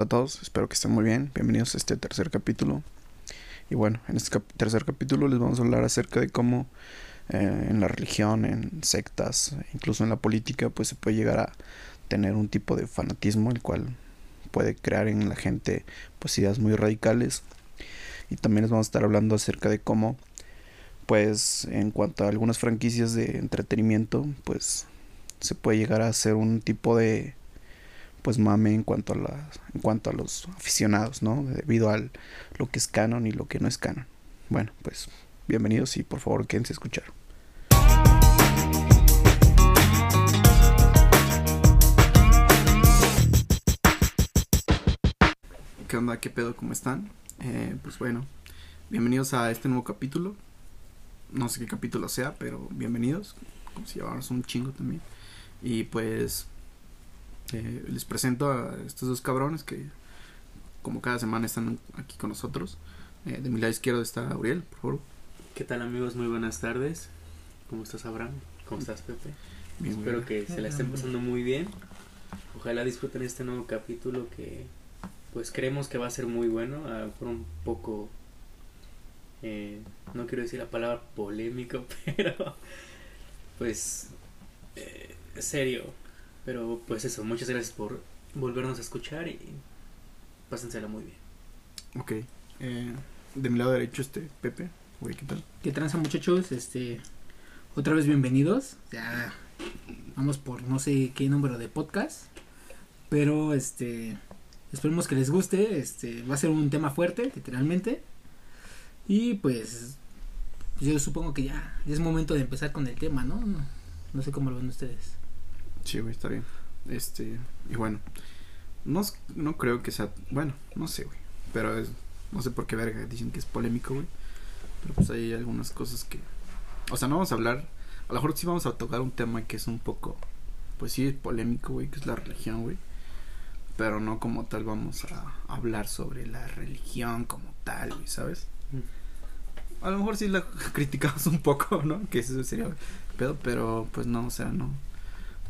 a todos, espero que estén muy bien. Bienvenidos a este tercer capítulo. Y bueno, en este tercer capítulo les vamos a hablar acerca de cómo eh, en la religión, en sectas, incluso en la política, pues se puede llegar a tener un tipo de fanatismo, el cual puede crear en la gente pues ideas muy radicales. Y también les vamos a estar hablando acerca de cómo, pues en cuanto a algunas franquicias de entretenimiento, pues se puede llegar a hacer un tipo de pues mame en cuanto a la, en cuanto a los aficionados, ¿no? Debido a lo que es canon y lo que no es canon. Bueno, pues bienvenidos y por favor quédense a escuchar. ¿Qué onda? ¿Qué pedo? ¿Cómo están? Eh, pues bueno, bienvenidos a este nuevo capítulo. No sé qué capítulo sea, pero bienvenidos. Como si lleváramos un chingo también. Y pues eh, les presento a estos dos cabrones que como cada semana están aquí con nosotros. Eh, de mi lado izquierdo está Auriel, por favor. ¿Qué tal amigos? Muy buenas tardes. ¿Cómo estás Abraham? ¿Cómo estás Pepe? Bien, Espero que se la estén pasando muy bien. Ojalá disfruten este nuevo capítulo que pues creemos que va a ser muy bueno. por un poco, eh, no quiero decir la palabra polémico, pero pues serio pero pues eso, muchas gracias por volvernos a escuchar y pásensela muy bien. Ok. Eh, de mi lado derecho, este Pepe. Güey, ¿qué tal? ¿Qué tranza muchachos? Este, otra vez bienvenidos. Ya vamos por no sé qué número de podcast. Pero este, esperemos que les guste. Este, va a ser un tema fuerte, literalmente. Y pues, yo supongo que ya, ya es momento de empezar con el tema, ¿no? No, no sé cómo lo ven ustedes. Sí, güey, está bien. Este, y bueno, no, no creo que sea, bueno, no sé, güey, pero es, no sé por qué verga dicen que es polémico, güey. Pero pues hay algunas cosas que, o sea, no vamos a hablar, a lo mejor sí vamos a tocar un tema que es un poco, pues sí, polémico, güey, que es la religión, güey. Pero no como tal vamos a hablar sobre la religión como tal, güey, ¿sabes? Mm. A lo mejor sí la criticamos un poco, ¿no? Que eso sería pedo, pero pues no, o sea, no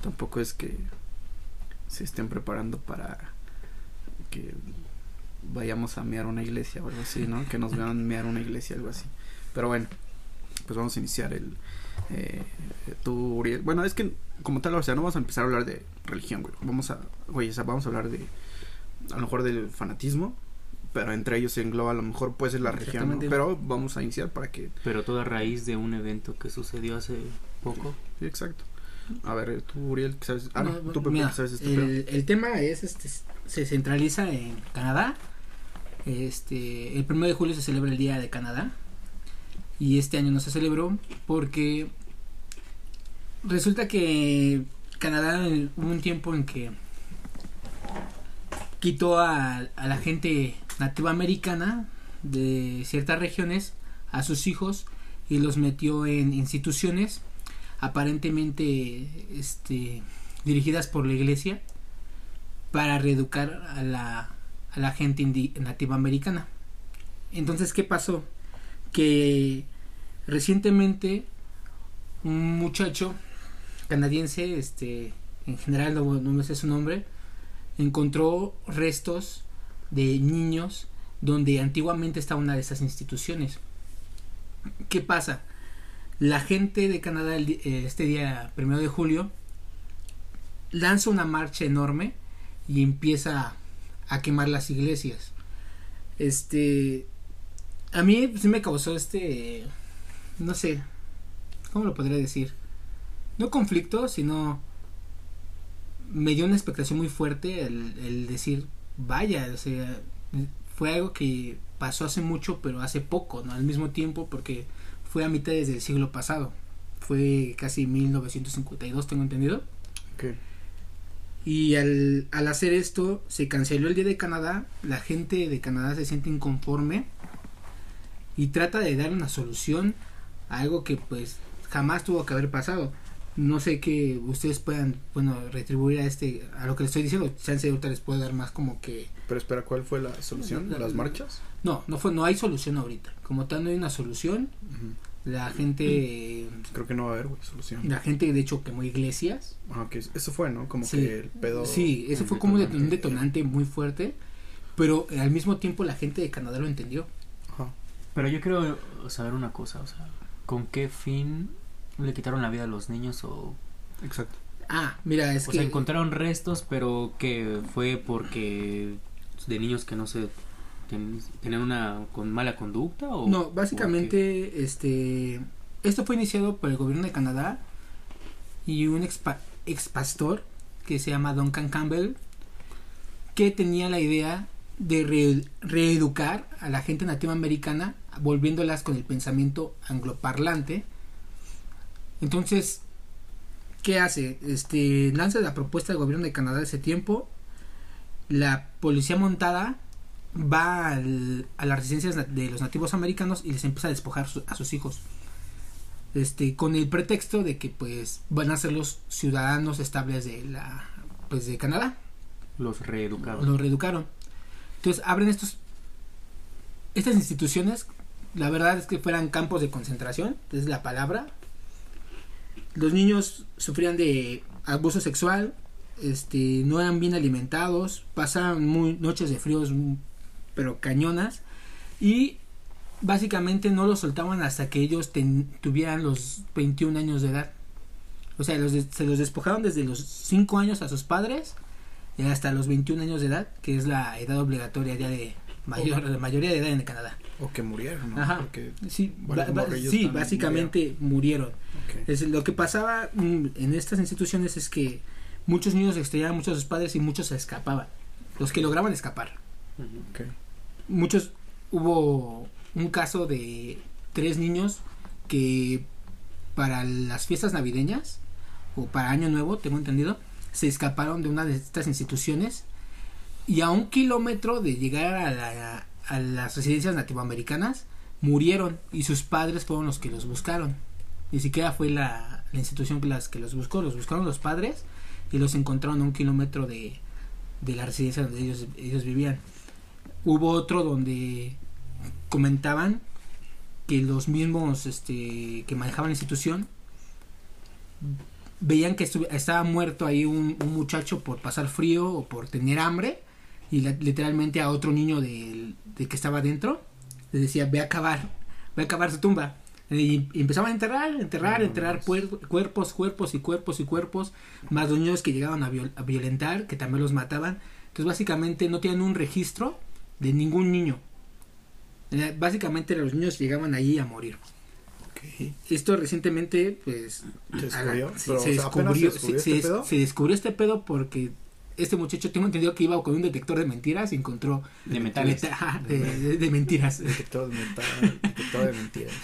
tampoco es que se estén preparando para que vayamos a mear una iglesia o algo así, ¿no? Que nos vean mear una iglesia, algo así. Pero bueno, pues vamos a iniciar el... Eh, tú, Uriel. Bueno, es que como tal, o sea, no vamos a empezar a hablar de religión, güey. Vamos a, güey, o sea, vamos a hablar de, a lo mejor del fanatismo, pero entre ellos se engloba a lo mejor puede ser la religión, pero vamos a iniciar para que... Pero toda raíz de un evento que sucedió hace poco. Sí, exacto. A ver, tú, Uriel, ¿qué sabes? Ah, tú, sabes este el, el, tema es, este, se centraliza en Canadá. Este, el 1 de julio se celebra el Día de Canadá. Y este año no se celebró porque resulta que Canadá hubo un tiempo en que quitó a, a la gente nativa americana de ciertas regiones a sus hijos y los metió en instituciones aparentemente este, dirigidas por la iglesia para reeducar a la, a la gente nativa americana. Entonces, ¿qué pasó? Que recientemente un muchacho canadiense, este, en general no, me sé su nombre, encontró restos de niños donde antiguamente estaba una de esas instituciones. ¿Qué pasa? La gente de Canadá eh, este día primero de julio lanza una marcha enorme y empieza a quemar las iglesias. Este, a mí sí me causó este, no sé, ¿cómo lo podría decir? No conflicto, sino me dio una expectación muy fuerte el, el decir, vaya, o sea, fue algo que pasó hace mucho, pero hace poco, ¿no? Al mismo tiempo, porque fue a mitad del siglo pasado. Fue casi 1952, tengo entendido. Y al, al hacer esto, se canceló el Día de Canadá. La gente de Canadá se siente inconforme y trata de dar una solución a algo que pues jamás tuvo que haber pasado. No sé que ustedes puedan, bueno, retribuir a este, a lo que les estoy diciendo. Chance ahorita les puedo dar más como que. Pero espera, ¿cuál fue la solución? ¿Las marchas? No, no fue, no hay solución ahorita. Como tal no hay una solución. La gente. Creo que no va a haber solución. La gente, de hecho, quemó iglesias. Ah, ok. Eso fue, ¿no? Como que el pedo. Sí, eso fue como un detonante muy fuerte. pero al mismo tiempo la gente de Canadá lo entendió. Pero yo quiero saber una cosa, o sea, ¿con qué fin le quitaron la vida a los niños o...? Exacto. Ah, mira, es o que... sea, encontraron restos, pero que fue porque de niños que no se tenían una con mala conducta o no básicamente este esto fue iniciado por el gobierno de Canadá y un ex, ex pastor que se llama Duncan Campbell que tenía la idea de reeducar a la gente nativa americana volviéndolas con el pensamiento angloparlante. Entonces qué hace este lanza la propuesta del gobierno de Canadá de ese tiempo la policía montada va a las residencias de los nativos americanos y les empieza a despojar a sus hijos. Este, con el pretexto de que pues van a ser los ciudadanos estables de la pues de Canadá. Los reeducaron. Los reeducaron. Entonces abren estos estas instituciones, la verdad es que fueran campos de concentración, es la palabra. Los niños sufrían de abuso sexual, este, no eran bien alimentados, pasaban muy noches de fríos pero cañonas y básicamente no los soltaban hasta que ellos tuvieran los 21 años de edad. O sea, se los despojaron desde los 5 años a sus padres y hasta los 21 años de edad, que es la edad obligatoria ya de mayor, la mayoría de edad en Canadá. O que murieron, ¿no? Ajá. sí, sí básicamente murieron. Es, lo que pasaba mm, en estas instituciones es que muchos niños extrañaban mucho a sus padres y muchos se escapaban. Los que lograban escapar. Muchos, hubo un caso de tres niños que para las fiestas navideñas o para Año Nuevo, tengo entendido, se escaparon de una de estas instituciones y a un kilómetro de llegar a, a las residencias nativoamericanas murieron y sus padres fueron los que los buscaron. Ni siquiera fue la, la institución que, las, que los buscó, los buscaron los padres y los encontraron a un kilómetro de, de la residencia donde ellos, ellos vivían. Hubo otro donde comentaban que los mismos este, que manejaban la institución veían que estaba muerto ahí un, muchacho por pasar frío o por tener hambre y literalmente a otro niño de, que estaba dentro le decía ve a acabar ve a acabar su tumba y, empezaban a enterrar, enterrar, enterrar cuerpos, cuerpos y cuerpos y cuerpos, más los niños que llegaban a, violentar, que también los mataban. Entonces básicamente no tienen un registro de ningún niño. Eh, básicamente los niños llegaban allí a morir. Esto recientemente, pues, se descubrió, se descubrió este pedo porque este muchacho, tengo entendido que iba con un detector de mentiras y encontró... De metales. de, mentiras. detector, de detector de mentiras.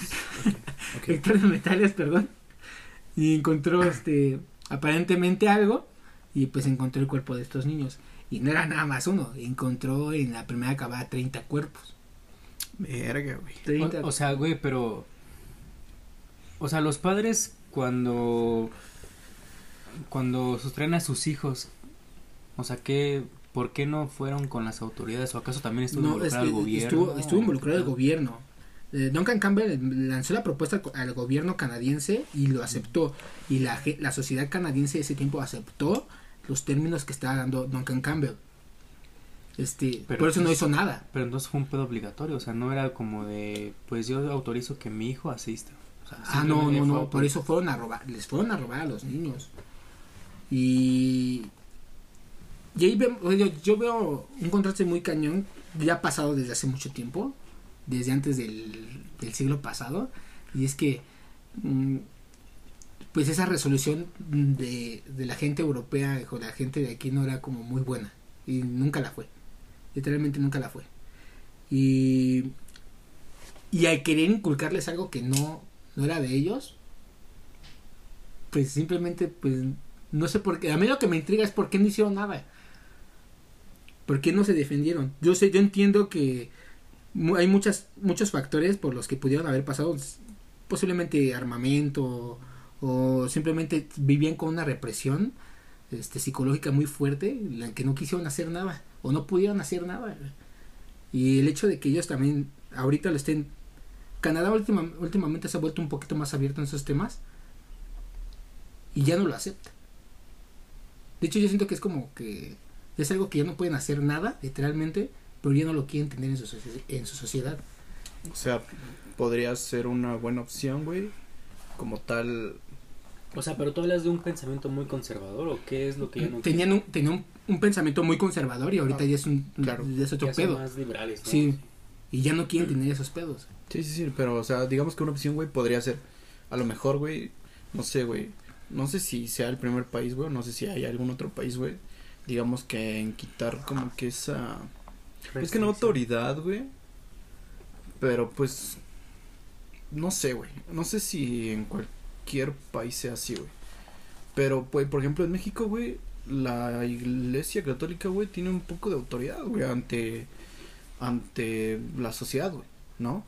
Detector de metales, perdón. Y encontró, este, aparentemente algo y pues encontró el cuerpo de estos niños. Y no era nada más uno, encontró en la primera acabada 30 cuerpos. Verga, güey. O, o sea, güey, pero... O sea, los padres cuando... Cuando sustraen a sus hijos o sea, ¿qué, ¿por qué no fueron con las autoridades? ¿O acaso también estuvo involucrado el gobierno? Estuvo, involucrado el gobierno. Eh, Duncan Campbell lanzó la propuesta al gobierno canadiense y lo aceptó. Y la, la sociedad canadiense de ese tiempo aceptó los términos que estaba dando Duncan Campbell. Este, por eso no hizo nada. Pero entonces fue un pedo obligatorio, o sea, no era como de, pues yo autorizo que mi hijo asista. ah, no, no, no, por eso fueron a robar, les fueron a robar a los niños. Y y ahí yo, veo un contraste muy cañón, ya pasado desde hace mucho tiempo, desde antes del, siglo pasado, y es que mm, pues esa resolución de, de la gente europea o la gente de aquí no era como muy buena, y nunca la fue, literalmente nunca la fue. Y, y al querer inculcarles algo que no, no era de ellos, pues simplemente pues no sé por qué, a mí lo que me intriga es por qué no hicieron nada. ¿Por qué no se defendieron? Yo sé, yo entiendo que hay muchas, muchos factores por los que pudieron haber pasado, posiblemente armamento o simplemente vivían con una represión este, psicológica muy fuerte, la que no quisieron hacer nada o no pudieron hacer nada. Y el hecho de que ellos también ahorita lo estén... Canadá últimamente se ha vuelto un poquito más abierto en esos temas y ya no lo acepta. De hecho yo siento que es como que es algo que ya no pueden hacer nada, literalmente, pero ya no lo quieren tener en su, en su sociedad. O sea, podría ser una buena opción, güey. Como tal. O sea, pero tú hablas de un pensamiento muy conservador o qué es lo que ya no tenían un, tenían un, pensamiento muy conservador y ahorita ah, ya es un claro, ya es otro pedo. más liberales, Sí. Y ya no quieren tener esos pedos. Sí, sí, sí, pero o sea, digamos que una opción, güey, podría ser a lo mejor, güey, no sé, güey. No sé si sea el primer país, güey, no sé si hay algún otro país, güey. Digamos que en quitar como que esa es que no autoridad, güey. Pero pues no sé, güey. No sé si en cualquier país sea así, güey. Pero, pues, por ejemplo, en México, güey, la iglesia católica, güey, tiene un poco de autoridad, güey, ante, ante la sociedad, güey, ¿no?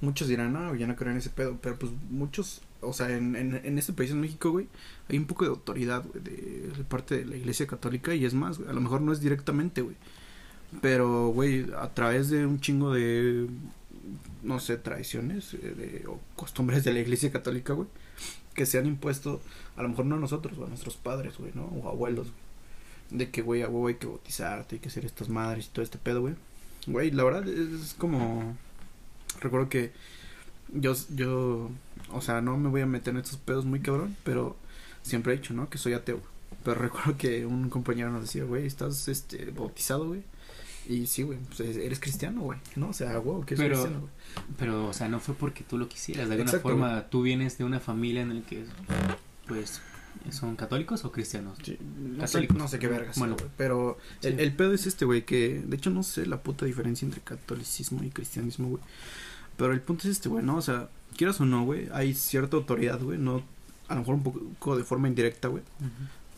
Muchos dirán, no, ya no creo en ese pedo, pero pues muchos, o sea, en, en, en este país, en México, güey, hay un poco de autoridad, güey, de, parte de la iglesia católica y es más, güey, a lo mejor no es directamente, güey, pero, güey, a través de un chingo de no sé, tradiciones eh, de, o costumbres de la iglesia católica, güey, que se han impuesto, a lo mejor no a nosotros, o a nuestros padres, güey, ¿no? O abuelos, De que, güey, a huevo hay que bautizarte, hay que ser estas madres y todo este pedo, güey. Güey, la verdad es como... Recuerdo que yo, yo, o sea, no me voy a meter en estos pedos muy cabrón, pero siempre he dicho, ¿no? Que soy ateo. Pero recuerdo que un compañero nos decía, güey, estás, este, bautizado, güey. Y sí, güey, pues eres cristiano, güey, ¿no? O sea, wow, que pero, cristiano, güey. Pero, o sea, no fue porque tú lo quisieras. De alguna forma, tú vienes de una familia en la que, pues, ¿son católicos o cristianos? Sí, no, sé, no sé qué vergas. Bueno, güey, pero el, el pedo es este, güey, que de hecho no sé la puta diferencia entre catolicismo y cristianismo, güey. Pero el punto es este, güey, ¿no? O sea, quieras o no, güey, hay cierta autoridad, güey, no, a lo mejor un poco de forma indirecta, güey,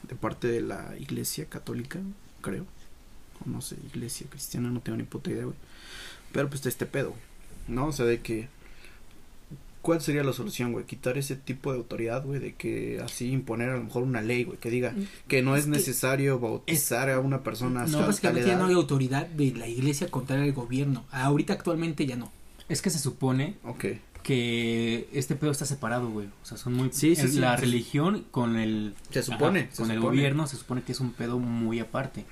de parte de la iglesia católica, creo no sé, iglesia cristiana, no tengo ni puta idea, güey. Pero pues este pedo, güey. ¿No? O sea, de que. ¿Cuál sería la solución, güey? Quitar ese tipo de autoridad, güey, de que así imponer a lo mejor una ley, güey, que diga mm, que no es, necesario bautizar a una persona. No, básicamente ya no hay autoridad de la iglesia contra el gobierno. Ahorita actualmente ya no. Es que se supone okay. que este pedo está separado, güey. O sea, son muy... Sí, sí, la religión con el... Se supone. con el gobierno se supone que es un pedo muy aparte.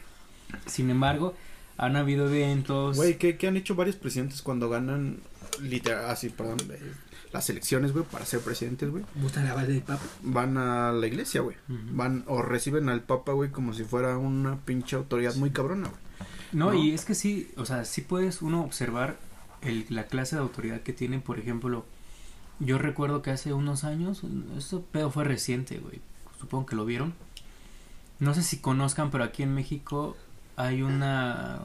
Sin embargo, han habido eventos. Güey, ¿qué, han hecho varios presidentes cuando ganan literal, así, perdón, eh, las elecciones, güey, para ser presidentes, güey? del Papa? Van a la iglesia, güey. Van o reciben al Papa, güey, como si fuera una pinche autoridad muy cabrona, güey. No, y es que sí, o sea, sí puedes uno observar el, la clase de autoridad que tienen, por ejemplo, yo recuerdo que hace unos años, esto pedo fue reciente, güey, supongo que lo vieron. No sé si conozcan, pero aquí en México hay una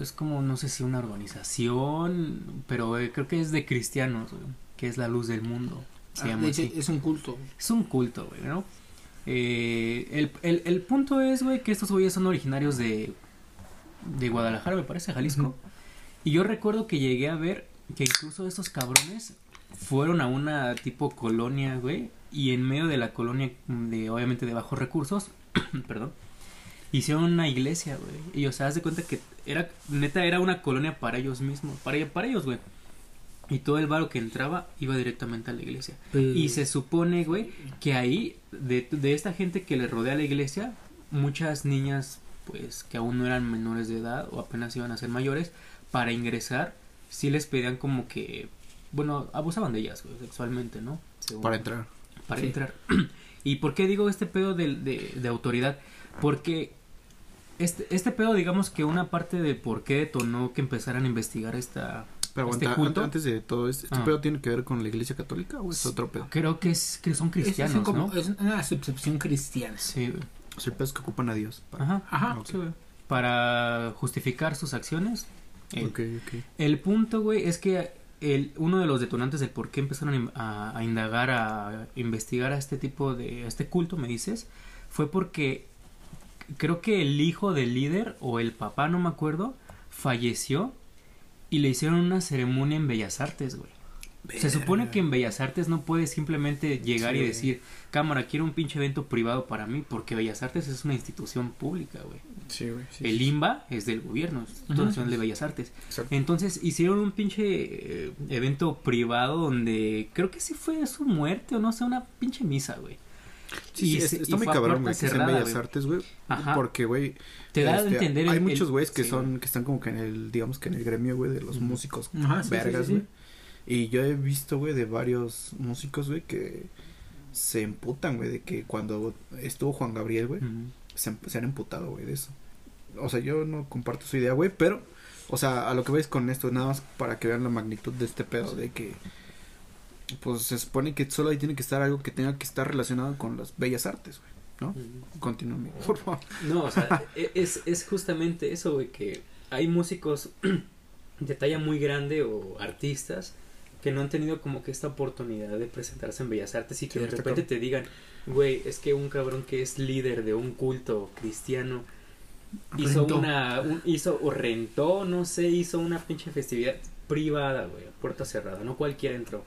es como no sé si una organización pero eh, creo que es de cristianos que es la luz del mundo se ah, es un culto. Es un culto güey no eh, el, el, el, punto es güey que estos güeyes son originarios de de Guadalajara me parece Jalisco y yo recuerdo que llegué a ver que incluso estos cabrones fueron a una tipo colonia güey y en medio de la colonia de obviamente de bajos recursos perdón hicieron una iglesia, güey. Y o sea, haz de cuenta que era, neta, era una colonia para ellos mismos, para, para ellos, güey. Y todo el barro que entraba iba directamente a la iglesia. Y se supone, güey, que ahí, de, de esta gente que le rodea la iglesia, muchas niñas, pues, que aún no eran menores de edad o apenas iban a ser mayores, para ingresar, sí les pedían como que, bueno, abusaban de ellas, güey, sexualmente, ¿no? para entrar. Para entrar. ¿Y por qué digo este pedo de, de, de autoridad? Porque este, este pedo, digamos que una parte de por qué detonó que empezaran a investigar esta. Pero este culto, antes de todo, ¿este, ah. pedo tiene que ver con la iglesia católica o es otro pedo? Creo que es que son cristianos, es, ¿no? Es una subcepción cristiana. Sí, güey. Sea, el pedo es que ocupan a Dios. Para... Ajá, ajá. Sí, Para justificar sus acciones. Ok. El punto, güey, es que el, uno de los detonantes del por qué empezaron a, a, indagar, a investigar a este tipo de, a este culto, me dices, fue porque creo que el hijo del líder o el papá, no me acuerdo, falleció y le hicieron una ceremonia en Bellas Artes, güey. Se supone que en Bellas Artes no puedes simplemente llegar y decir, cámara, quiero un pinche evento privado para mí, porque Bellas Artes es una institución pública, güey. Sí, güey. el IMBA es del gobierno, es institución de Bellas Artes. Entonces hicieron un pinche eh, evento privado donde creo que sí fue su muerte o no sé, una pinche misa, güey. Sí, sí, está muy cabrón, güey, que sean bellas artes, güey. Porque, güey. Te da a este, entender. Hay muchos güeyes que son, que están como que en el, digamos que en el gremio, güey, de los músicos vergas, güey. Y yo he visto, güey, de varios músicos, güey, que se emputan, güey, de que cuando estuvo Juan Gabriel, güey, se, se, han emputado, güey, de eso. O sea, yo no comparto su idea, güey, pero, o sea, a lo que veis con esto, nada más para que vean la magnitud de este pedo, de que pues se supone que solo ahí tiene que estar algo que tenga que estar relacionado con las bellas artes, güey, ¿no? Continúame, por favor. No, o sea, e, es, es justamente eso, güey, que hay músicos de talla muy grande o artistas que no han tenido como que esta oportunidad de presentarse en Bellas Artes y que de repente te digan, güey, es que un cabrón que es líder de un culto cristiano hizo una, hizo o rentó, no sé, hizo una pinche festividad privada, güey, puerta cerrada, no cualquiera entró.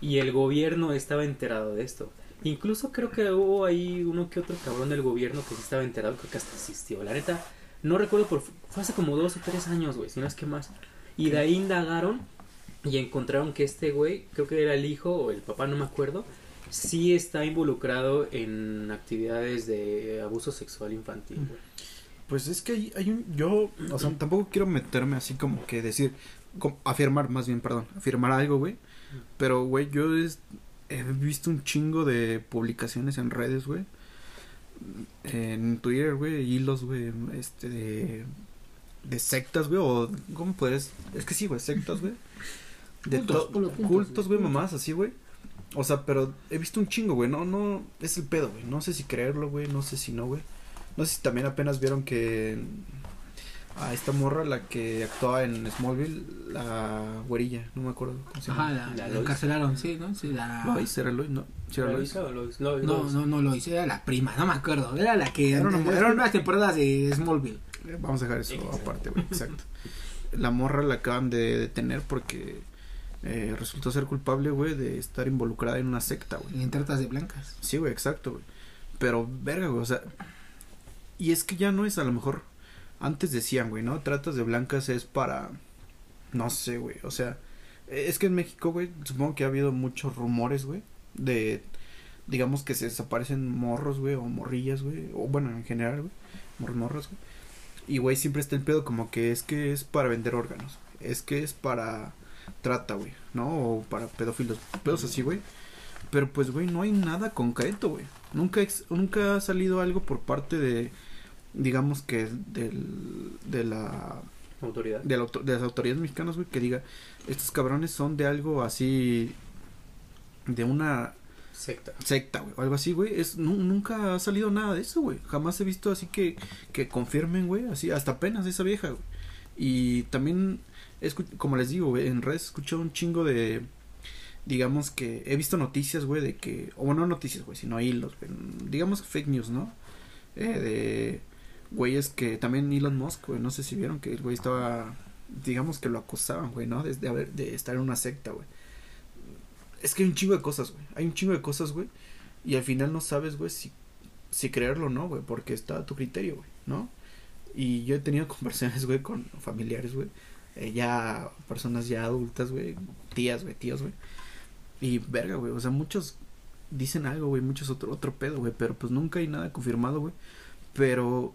Y el gobierno estaba enterado de esto. Incluso creo que hubo ahí uno que otro cabrón del gobierno que estaba enterado, creo que hasta existió. La neta, no recuerdo, por, fue hace como dos o tres años, güey, si no es que más. Y de ahí indagaron y encontraron que este güey, creo que era el hijo o el papá, no me acuerdo, sí está involucrado en actividades de abuso sexual infantil, güey. Pues es que hay, hay un, yo, o sea, tampoco quiero meterme así como que decir, afirmar más bien, perdón, afirmar algo, güey, pero, güey, yo he visto un chingo de publicaciones en redes, güey. En Twitter, güey, hilos, güey, este, de, de sectas, güey, o, ¿cómo puedes? Es que sí, güey, sectas, güey. De cultos, güey, mamás, así, güey. O sea, pero he visto un chingo, güey, no, no, es el pedo, güey. No sé si creerlo, güey, no sé si no, güey. No sé si también apenas vieron que a esta morra, la que actuaba en Smallville, la güerilla, no me acuerdo cómo se llama. Ajá, la, encarcelaron, sí, ¿no? Sí, la... Lois, ¿era Lois? No, ¿Sí era Lois? Lois? No, no, no Lois, era la prima, no me acuerdo, era la que... Era una, eran unas temporadas de Smallville. Eh, vamos a dejar eso aparte, güey, exacto. La morra la acaban de detener porque eh, resultó ser culpable, güey, de estar involucrada en una secta, güey. En tratas de blancas. Sí, güey, exacto, güey. Pero, verga, güey, o sea... Y es que ya no es a lo mejor antes decían, güey, ¿no? Tratas de blancas es para... No sé, güey. O sea, es que en México, güey, supongo que ha habido muchos rumores, güey. De, digamos que se desaparecen morros, güey, o morrillas, güey. O bueno, en general, güey. Morros, morros, güey. Y, güey, siempre está el pedo como que es que es para vender órganos. Es que es para trata, güey, ¿no? O para pedófilos. Pedos así, güey. Pero, pues, güey, no hay nada concreto, güey. Nunca, nunca ha salido algo por parte de digamos que del, de la autoridad de, las autoridades mexicanas güey que diga estos cabrones son de algo así de una secta secta güey o algo así güey es nunca ha salido nada de eso güey jamás he visto así que que confirmen güey así hasta apenas esa vieja güey y también como les digo güey en redes he escuchado un chingo de digamos que he visto noticias güey de que o no noticias güey sino hilos digamos fake news no eh, de güeyes que también Elon Musk, güey, no sé si vieron que el güey estaba, digamos que lo acosaban, güey, ¿no? Desde haber, de estar en una secta, güey. Es que hay un chingo de cosas, güey. Hay un chingo de cosas, güey. Y al final no sabes, güey, si, si creerlo o no, güey, porque está a tu criterio, güey, ¿no? Y yo he tenido conversaciones, güey, con familiares, güey. Eh, ya personas ya adultas, güey. Tías, güey, tíos, güey. Y verga, güey. O sea, muchos dicen algo, güey. Muchos otro, otro pedo, güey. Pero pues nunca hay nada confirmado, güey. Pero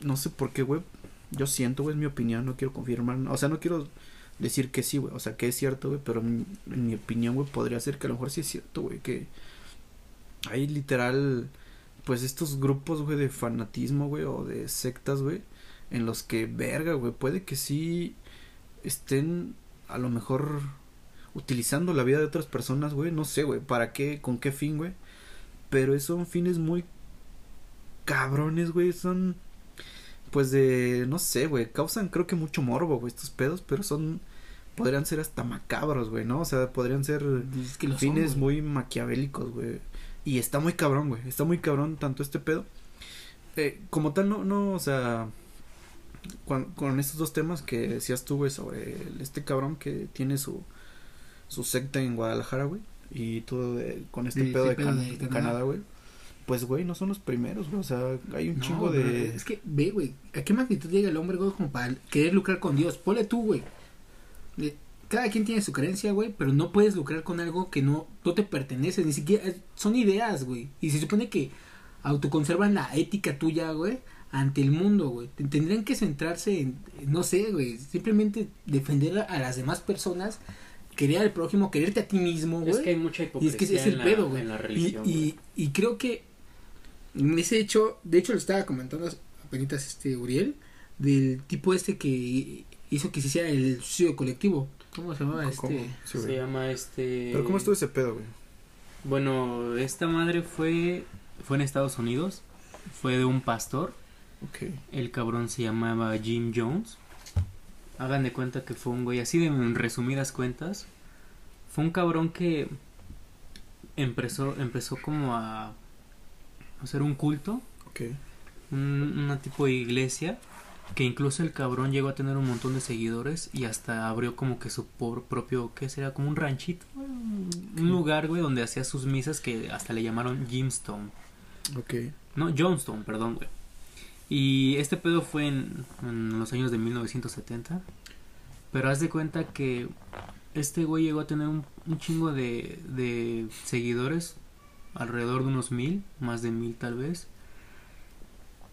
no sé por qué, güey. Yo siento, güey, es mi opinión, no quiero confirmar. O sea, no quiero decir que sí, güey. O sea, que es cierto, güey. Pero en, mi opinión, güey, podría ser que a lo mejor sí es cierto, güey. Que hay literal, pues estos grupos, güey, de fanatismo, güey. O de sectas, güey. En los que, verga, güey. Puede que sí estén a lo mejor utilizando la vida de otras personas, güey. No sé, güey. ¿Para qué? ¿Con qué fin, güey? Pero son fines muy cabrones, güey. Son pues de, no sé, güey, causan creo que mucho morbo, güey, estos pedos, pero son, podrían ser hasta macabros, güey, ¿no? O sea, podrían ser fines muy maquiavélicos, güey. Y está muy cabrón, güey, está muy cabrón tanto este pedo. Eh, como tal, no, no, o sea, con, estos dos temas que decías tú, güey, sobre este cabrón que tiene su, su secta en Guadalajara, güey, y todo con este pedo, de, Canadá, güey pues, güey, no son los primeros, güey. O sea, hay un chingo de. Es que, ve, güey, ¿a qué magnitud llega el hombre, güey, como para querer lucrar con Dios? Ponle tú, güey. cada quien tiene su creencia, güey, pero no puedes lucrar con algo que no, no te pertenece, ni siquiera son ideas, güey. Y se supone que autoconservan la ética tuya, güey, ante el mundo, güey. Tendrían que centrarse en, no sé, güey, simplemente defender a las demás personas, querer al prójimo, quererte a ti mismo, güey. Es que hay mucha hipocresía y es que es el pedo, güey. y, y, creo que en ese hecho, de hecho lo estaba comentando apenas este Uriel, del tipo este que hizo que se hiciera el suicidio colectivo. ¿Cómo se llama este? se llama este... Pero ¿cómo estuvo ese pedo, güey? Bueno, esta madre fue fue en Estados Unidos, fue de un pastor. Okay. El cabrón se llamaba Jim Jones. Hagan de cuenta que fue un güey así de en resumidas cuentas. Fue un cabrón que empezó empezó como a hacer un culto. Okay. Un, una tipo de iglesia que incluso el cabrón llegó a tener un montón de seguidores y hasta abrió como que su propio, ¿qué sería? Como un ranchito, un lugar, güey, donde hacía sus misas que hasta le llamaron Jimstone. Ok. No, Johnstone, perdón, güey. Y este pedo fue en, los años de 1970. Pero haz de cuenta que este güey llegó a tener un, un chingo de, de seguidores, alrededor de unos mil, más de mil tal vez.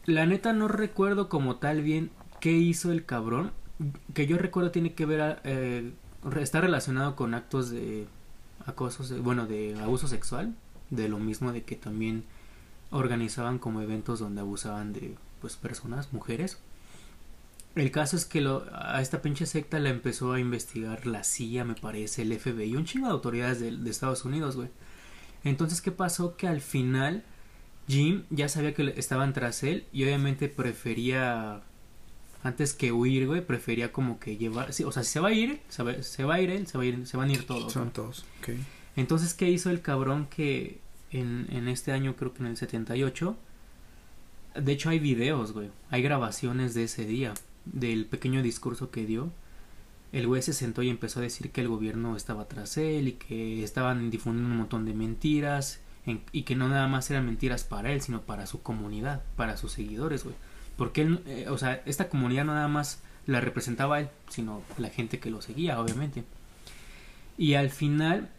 La neta no recuerdo como tal bien qué hizo el cabrón. Que yo recuerdo tiene que ver, eh, está relacionado con actos de acoso, bueno, de abuso sexual. De lo mismo de que también organizaban como eventos donde abusaban de pues personas, mujeres. El caso es que lo, a esta pinche secta la empezó a investigar la CIA, me parece, el FBI, un chingo de autoridades de, de Estados Unidos, güey. Entonces, ¿qué pasó? Que al final Jim ya sabía que estaban tras él y obviamente prefería antes que huir, güey, prefería como que llevar, sí, o sea, si se va a ir, se va, a ir él, se va a ir, se van a ir todos. Son todos, okay. Entonces, ¿qué hizo el cabrón que en, en este año, creo que en el 78, de hecho hay videos, güey, hay grabaciones de ese día, del pequeño discurso que dio. El güey se sentó y empezó a decir que el gobierno estaba tras él y que estaban difundiendo un montón de mentiras y que no nada más eran mentiras para él, sino para su comunidad, para sus seguidores, güey. Porque él, eh, o sea, esta comunidad no nada más la representaba él, sino la gente que lo seguía, obviamente. Y al final,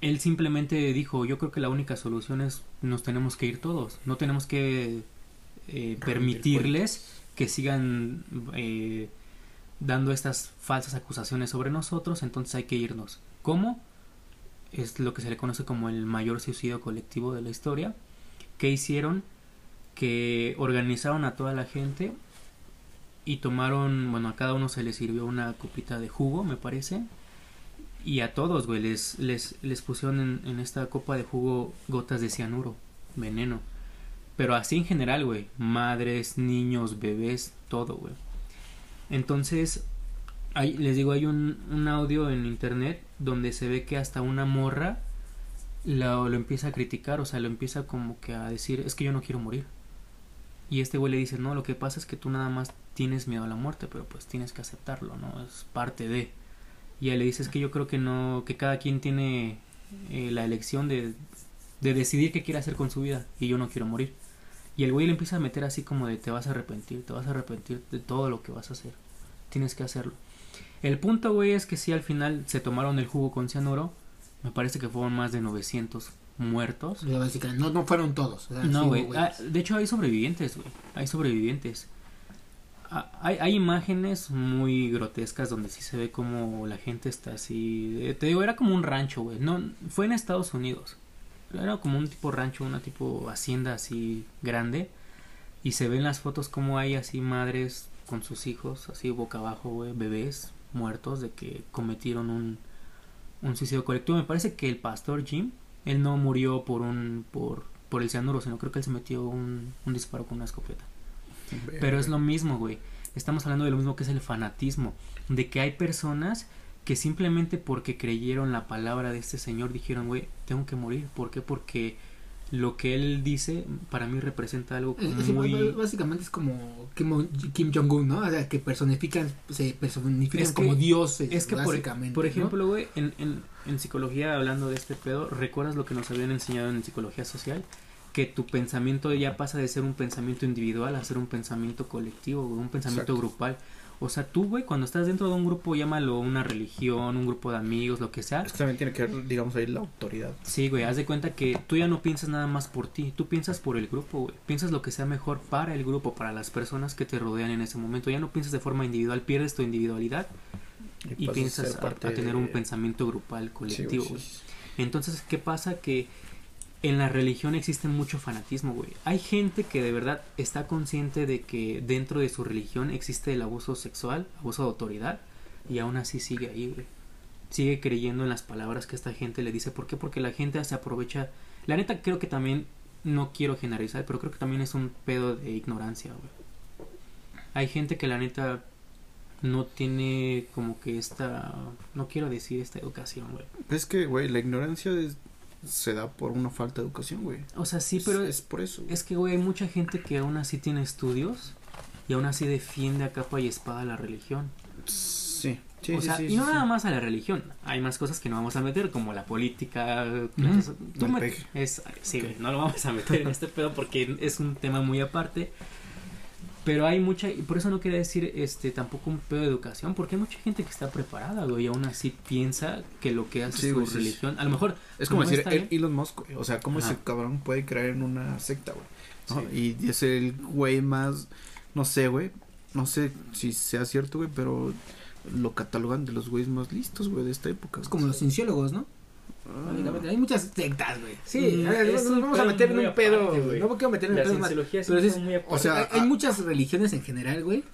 él simplemente dijo, yo creo que la única solución es nos tenemos que ir todos, no tenemos que eh, permitirles que sigan eh, dando estas falsas acusaciones sobre nosotros, entonces hay que irnos. ¿Cómo? es lo que se le conoce como el mayor suicidio colectivo de la historia, que hicieron que organizaron a toda la gente y tomaron, bueno, a cada uno se les sirvió una copita de jugo, me parece, y a todos, güey, les, les, les pusieron en, en esta copa de jugo gotas de cianuro, veneno. Pero así en general, güey, madres, niños, bebés, todo, güey. Entonces, les digo, hay un, un, audio en internet donde se ve que hasta una morra lo, lo, empieza a criticar, o sea, lo empieza como que a decir, es que yo no quiero morir. Y este güey le dice, no, lo que pasa es que tú nada más tienes miedo a la muerte, pero pues tienes que aceptarlo, ¿no? Es parte de... Y él le dice, es que yo creo que no, que cada quien tiene eh, la elección de, de decidir qué quiere hacer con su vida y yo no quiero morir. Y el güey le empieza a meter así como de te vas a arrepentir, te vas a arrepentir de todo lo que vas a hacer. Tienes que hacerlo. El punto, güey, es que si al final se tomaron el jugo con cianuro. Me parece que fueron más de 900 muertos. No, no fueron todos. no, güey. Ah, de hecho, hay sobrevivientes, güey. Hay sobrevivientes. Ah, hay, hay, imágenes muy grotescas donde sí se ve como la gente está así. te digo, era como un rancho, güey. No, fue en Estados Unidos. Era como un tipo rancho, una tipo hacienda así grande. Y se ven las fotos como hay así madres con sus hijos, así boca abajo, güey, bebés, muertos de que cometieron un, un suicidio colectivo. Me parece que el pastor Jim, él no murió por un por, por el cianuro, sino creo que él se metió un, un disparo con una escopeta. Pero es lo mismo, güey. Estamos hablando de lo mismo que es el fanatismo, de que hay personas que simplemente porque creyeron la palabra de este señor dijeron, güey, tengo que morir. ¿Por qué? Porque lo que él dice para mí representa algo muy... básicamente es como Kim, Jong-un, ¿no? O sea, que personifican, se personifican como dioses. Es que, por, por, ejemplo, güey, en, en, en, psicología, hablando de este pedo, ¿recuerdas lo que nos habían enseñado en psicología social? Que tu pensamiento ya pasa de ser un pensamiento individual a ser un pensamiento colectivo, un pensamiento grupal. O sea, tú, güey, cuando estás dentro de un grupo, llámalo una religión, un grupo de amigos, lo que sea. también tiene que ver, digamos, ahí la autoridad. Sí, güey, haz de cuenta que tú ya no piensas nada más por ti, tú piensas por el grupo, güey. Piensas lo que sea mejor para el grupo, para las personas que te rodean en ese momento. Ya no piensas de forma individual, pierdes tu individualidad y, piensas a, tener un pensamiento grupal, colectivo. Entonces, ¿qué pasa? Que en la religión existe mucho fanatismo, güey. Hay gente que de verdad está consciente de que dentro de su religión existe el abuso sexual, abuso de autoridad, y aún así sigue ahí, güey. Sigue creyendo en las palabras que esta gente le dice. ¿Por qué? Porque la gente se aprovecha. La neta creo que también, no quiero generalizar, pero creo que también es un pedo de ignorancia, güey. Hay gente que la neta no tiene como que esta, no quiero decir esta educación, güey. Es que, güey, la ignorancia es se da por una falta de educación, güey. O sea, sí, pero es, por eso. Es que, güey, hay mucha gente que aún así tiene estudios y aún así defiende a capa y espada la religión. Sí. Sí, o sea, y no nada más a la religión, hay más cosas que no vamos a meter, como la política. es, sí, no lo vamos a meter en este pedo porque es un tema muy aparte. Pero hay mucha, y por eso no quería decir este tampoco un pedo de educación, porque hay mucha gente que está preparada, güey, y aún así piensa que lo que hace su religión, a lo mejor... Es como decir, el Elon Musk, o sea, ¿cómo ese cabrón puede creer en una secta, güey? Y es el güey más, no sé, güey, no sé si sea cierto, güey, pero lo catalogan de los güeyes más listos, güey, de esta época. Es como los cienciólogos, ¿no? Ah. Hay muchas sectas, güey. Sí, mm, nos vamos a meter en un pedo. no quiero meter en un pedo más. Pero o sea, hay, muchas religiones en general, güey,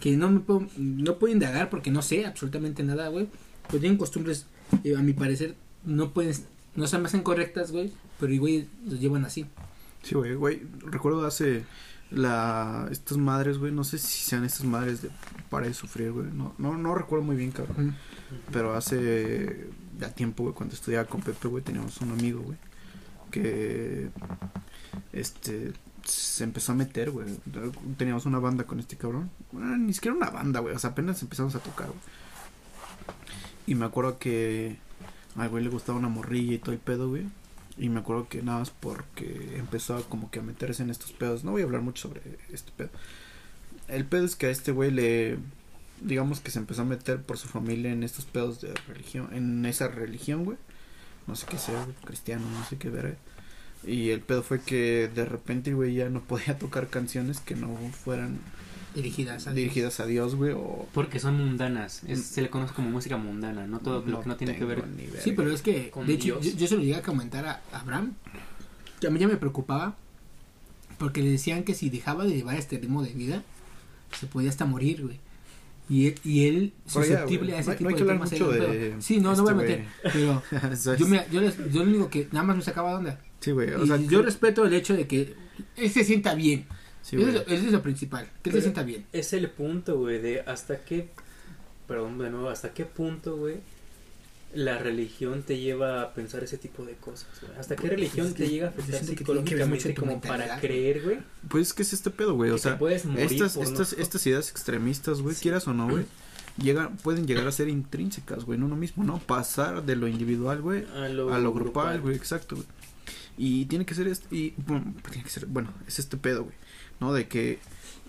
que no me puedo, no puedo indagar porque no sé absolutamente nada, güey. Pues tienen costumbres, eh, a mi parecer, no pueden, no se me hacen correctas, güey, pero igual los llevan así. Sí, güey, güey. Recuerdo hace la estas madres, güey, no sé si sean estas madres de para de sufrir, güey. No, no, no recuerdo muy bien, cabrón. Pero hace ya tiempo, güey, cuando estudiaba con Pepe, güey, teníamos un amigo, güey, que este se empezó a meter, güey. Teníamos una banda con este cabrón. Ni siquiera una banda, güey. O sea, apenas empezamos a tocar, güey. Y me acuerdo que al güey le gustaba una morrilla y todo el pedo, güey. Y me acuerdo que nada más porque empezó a como que a meterse en estos pedos. No voy a hablar mucho sobre este pedo. El pedo es que a este güey le digamos que se empezó a meter por su familia en estos pedos de religión, en esa religión, güey. No sé qué sea, cristiano, no sé qué ver. Y el pedo fue que de repente, güey, ya no podía tocar canciones que no fueran dirigidas a dirigidas a Dios, güey, o porque son mundanas, mm. se le conoce como música mundana, no todo lo que no tiene que ver. Sí, pero es que de hecho yo, se lo llegué a comentar a Abraham, que a mí ya me preocupaba porque le decían que si dejaba de llevar este ritmo de vida se podía hasta morir, güey. Y, y él susceptible a ese tipo de temas. De sí, no, no voy a este meter. Pero yo, me, yo, les, yo lo único que nada más me sacaba de onda. Sí, güey. O sea, yo respeto el hecho de que él se sienta bien. Sí, eso, es lo principal, que él se sienta bien. Es el punto, güey, de hasta qué. Perdón, de nuevo, hasta qué punto, güey, la religión te lleva a pensar ese tipo de cosas, ¿Hasta qué religión te llega a afectar psicológicamente como para creer, güey? Pues es que es este pedo, güey. O sea, estas, estas, estas ideas extremistas, güey, quieras o no, güey, llegan, pueden llegar a ser intrínsecas, güey, en uno mismo, ¿no? Pasar de lo individual, güey, a lo, grupal, güey, exacto, güey. Y tiene que ser este, y, bueno, tiene que ser, bueno, es este pedo, güey, ¿no? De que,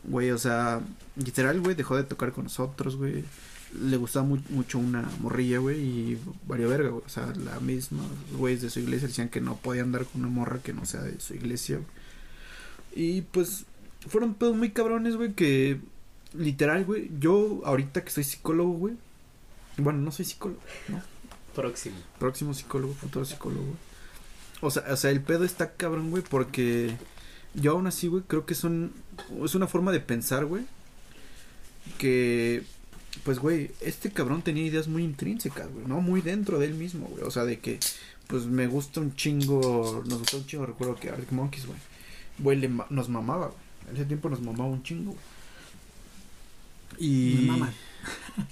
güey, o sea, literal, güey, dejó de tocar con nosotros, güey le gustaba mucho una morrilla, güey, y vario verga, güey. O sea, la misma, güeyes de su iglesia decían que no podía andar con una morra que no sea de su iglesia, güey. Y pues fueron pedos muy cabrones, güey, que literal, güey, yo ahorita que soy psicólogo, güey. Bueno, no soy psicólogo, ¿no? Próximo. Próximo psicólogo, futuro psicólogo. O sea, o sea, el pedo está cabrón, güey, porque yo aún así, güey, creo que son es una forma de pensar, güey, que pues, güey, este cabrón tenía ideas muy intrínsecas, güey, ¿no? Muy dentro de él mismo, güey. O sea, de que, pues, me gusta un chingo, nos gusta un chingo, recuerdo que Arctic Monkeys, güey. Güey, le nos mamaba, güey. En ese tiempo nos mamaba un chingo, güey. Y...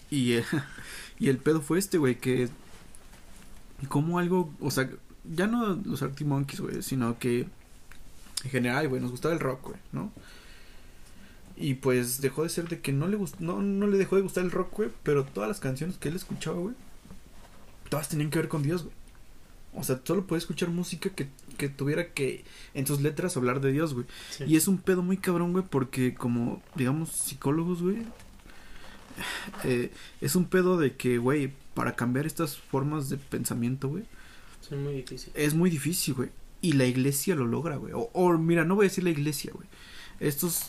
Y, y el pedo fue este, güey, que... Como algo, o sea, ya no los Arctic Monkeys, güey, sino que... En general, güey, nos gustaba el rock, güey, ¿no? Y pues dejó de ser de que no le gustó, no, no le dejó de gustar el rock, güey, pero todas las canciones que él escuchaba, güey, todas tenían que ver con Dios, güey. O sea, solo puede escuchar música que, que tuviera que en sus letras hablar de Dios, güey. Y es un pedo muy cabrón, güey, porque como, digamos, psicólogos, güey, eh, es un pedo de que, güey, para cambiar estas formas de pensamiento, güey. Son muy difíciles. Es muy difícil, güey. Y la iglesia lo logra, güey. O, o, mira, no voy a decir la iglesia, güey. Estos,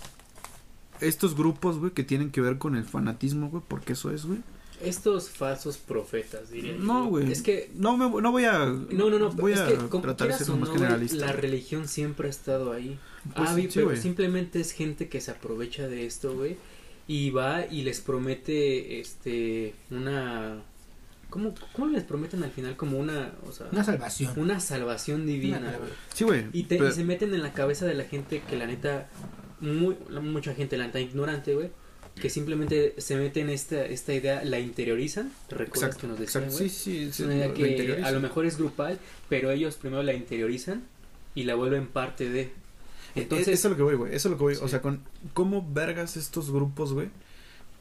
estos grupos, güey, que tienen que ver con el fanatismo, güey, porque eso es, güey. Estos falsos profetas, diría No, güey. Es que... No, me, no voy a... No, no, no. Voy es a que, como tratar de quieras ser o más no, güey, generalista. La religión siempre ha estado ahí. Pues, ah, sí, pero güey. simplemente es gente que se aprovecha de esto, güey. Y va y les promete, este, una... ¿Cómo, ¿Cómo les prometen al final? Como una, o sea, Una salvación. una salvación divina, güey. Sí, güey. Y, te- y se meten en la cabeza de la gente que la neta, muy, mucha gente la neta ignorante, güey, que simplemente se meten esta, esta idea, la interiorizan, ¿recuerdas Exacto, que nos decían, güey? Sí, sí, Es una idea lo que a lo mejor es grupal, pero ellos primero la interiorizan y la vuelven parte de. Entonces, Entonces, eso es lo que voy, güey. Eso es lo que voy. O sea, con cómo vergas estos grupos, güey,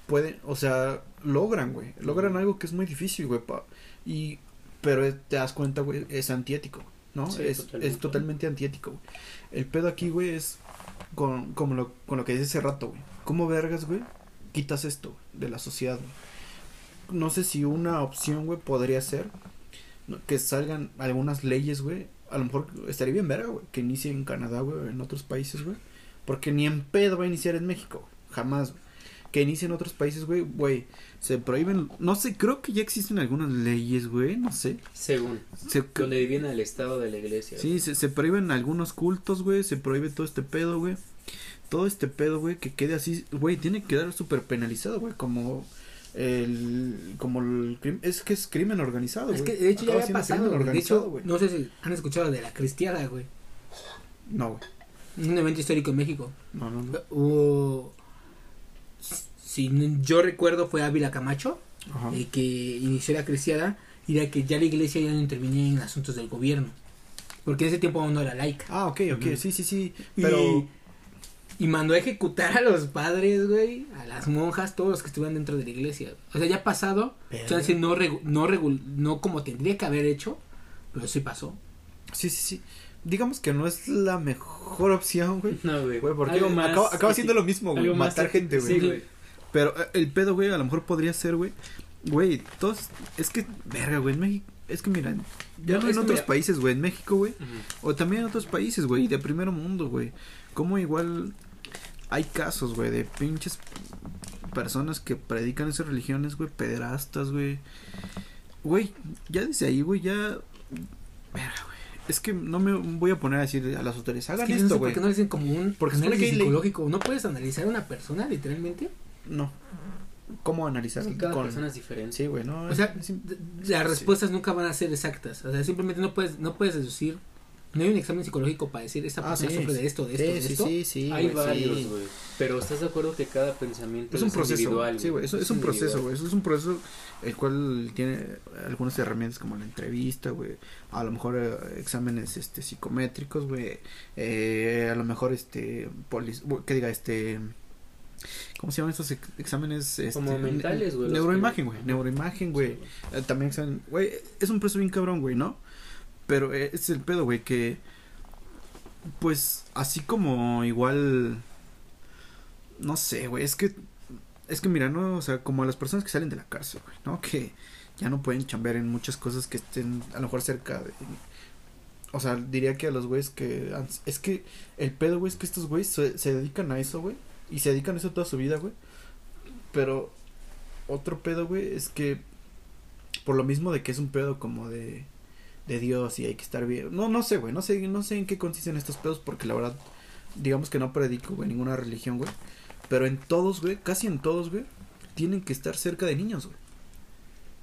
pueden, o sea, logran, güey. Logran algo que es muy difícil, güey. pa- Y, pero te das cuenta, güey, es antiético, ¿no? Sí, es, totalmente. es totalmente antiético, güey. El pedo aquí, güey, es con, como lo, con lo que dice hace rato, güey. ¿Cómo vergas, güey? Quitas esto güey, de la sociedad, güey. No sé si una opción, güey, podría ser que salgan algunas leyes, güey. A lo mejor estaría bien verga, güey, que inicie en Canadá, güey, en otros países, güey. Porque ni en pedo va a iniciar en México. Jamás, güey. Que inicie en otros países, güey, güey. Se prohíben, no sé, creo que ya existen algunas leyes, güey, no sé. según, Se, donde dividen el estado de la iglesia. Sí, se, se prohíben algunos cultos, güey. Se prohíbe todo este pedo, güey. Todo este pedo, güey, que quede así, güey, tiene que quedar súper penalizado, güey. Como el. Como el. Es que es crimen organizado, güey. Es que de hecho ya había pasado. De organizado, hecho, no sé si han escuchado de la cristiada, güey. No, güey. Un evento histórico en México. No, no, no. Hubo. Si yo recuerdo, fue Ávila Camacho, eh, que inició la cristiada. Y era que ya la iglesia ya no intervenía en asuntos del gobierno. Porque en ese tiempo aún no era laica. Ah, ok, ok. Sí, sí, sí. Pero. Y mandó a ejecutar a los padres, güey, a las monjas, todos los que estuvieran dentro de la iglesia. O sea, ya ha pasado, Pero- chance no, regu- no, regu- no como tendría que haber hecho, pero sí pasó. Sí, sí, sí. Digamos que no es la mejor opción, güey. No, güey. Güey, porque más acaba, acaba siendo lo mismo, güey. Matar gente, güey. Sí, güey. Pero eh, el pedo, güey, a lo mejor podría ser, güey. Güey, todos. Es que, verga, güey, en México. Es que mira, ya No, en otros mira- países, güey, en México, güey. O también en otros países, güey, de primer mundo, güey. Como igual hay casos, güey, de pinches personas que predican esas religiones, güey, pederastas, güey. Güey, ya desde ahí, güey, ya. Verga, güey. Es que no me voy a poner a decir a las autoridades, Es hagan que yo no esto, sé por güey. qué no le dicen como un Porque análisis psicológico. ¿No puedes analizar a una persona literalmente? No. ¿Cómo analizar? Es cada con- persona es diferente. Sí, güey, no. O sea, es- es- las respuestas nunca van a ser exactas. O sea, simplemente no puedes, no puedes deducir. No hay un examen psicológico para decir esta Ah, persona sí. sufre de esto, de esto, sí, de sí, esto. sí, sí, Hay varios, güey. Pero estás de acuerdo que cada pensamiento Es un proceso, individual. sí, güey, eso es un proceso, güey, eso es un proceso el cual tiene algunas herramientas como la entrevista, güey, a lo mejor eh, exámenes, este, psicométricos, güey, eh, a lo mejor, este, polis, que diga, este, ¿cómo se llaman estos ex- exámenes? Este, Como mentales, güey, Neuroimagen, güey, neuroimagen, güey, eh, también examen, güey, es un proceso bien cabrón, güey, ¿no? Pero eh, es el pedo, güey, que, pues, así como igual, no sé, güey, es que es que mira, no, o sea, como a las personas que salen de la cárcel, güey, ¿no? Que ya no pueden chambear en muchas cosas que estén a lo mejor cerca de o sea, diría que a los güeyes que es que el pedo, güey, es que estos güeyes se, se dedican a eso, güey, y se dedican a eso toda su vida, güey. Pero otro pedo, güey, es que por lo mismo de que es un pedo como de de Dios y hay que estar bien. No, no sé, güey, no sé, no sé en qué consisten estos pedos porque la verdad digamos que no predico, güey, ninguna religión, güey. Pero en todos, güey, casi en todos, güey, tienen que estar cerca de niños, güey.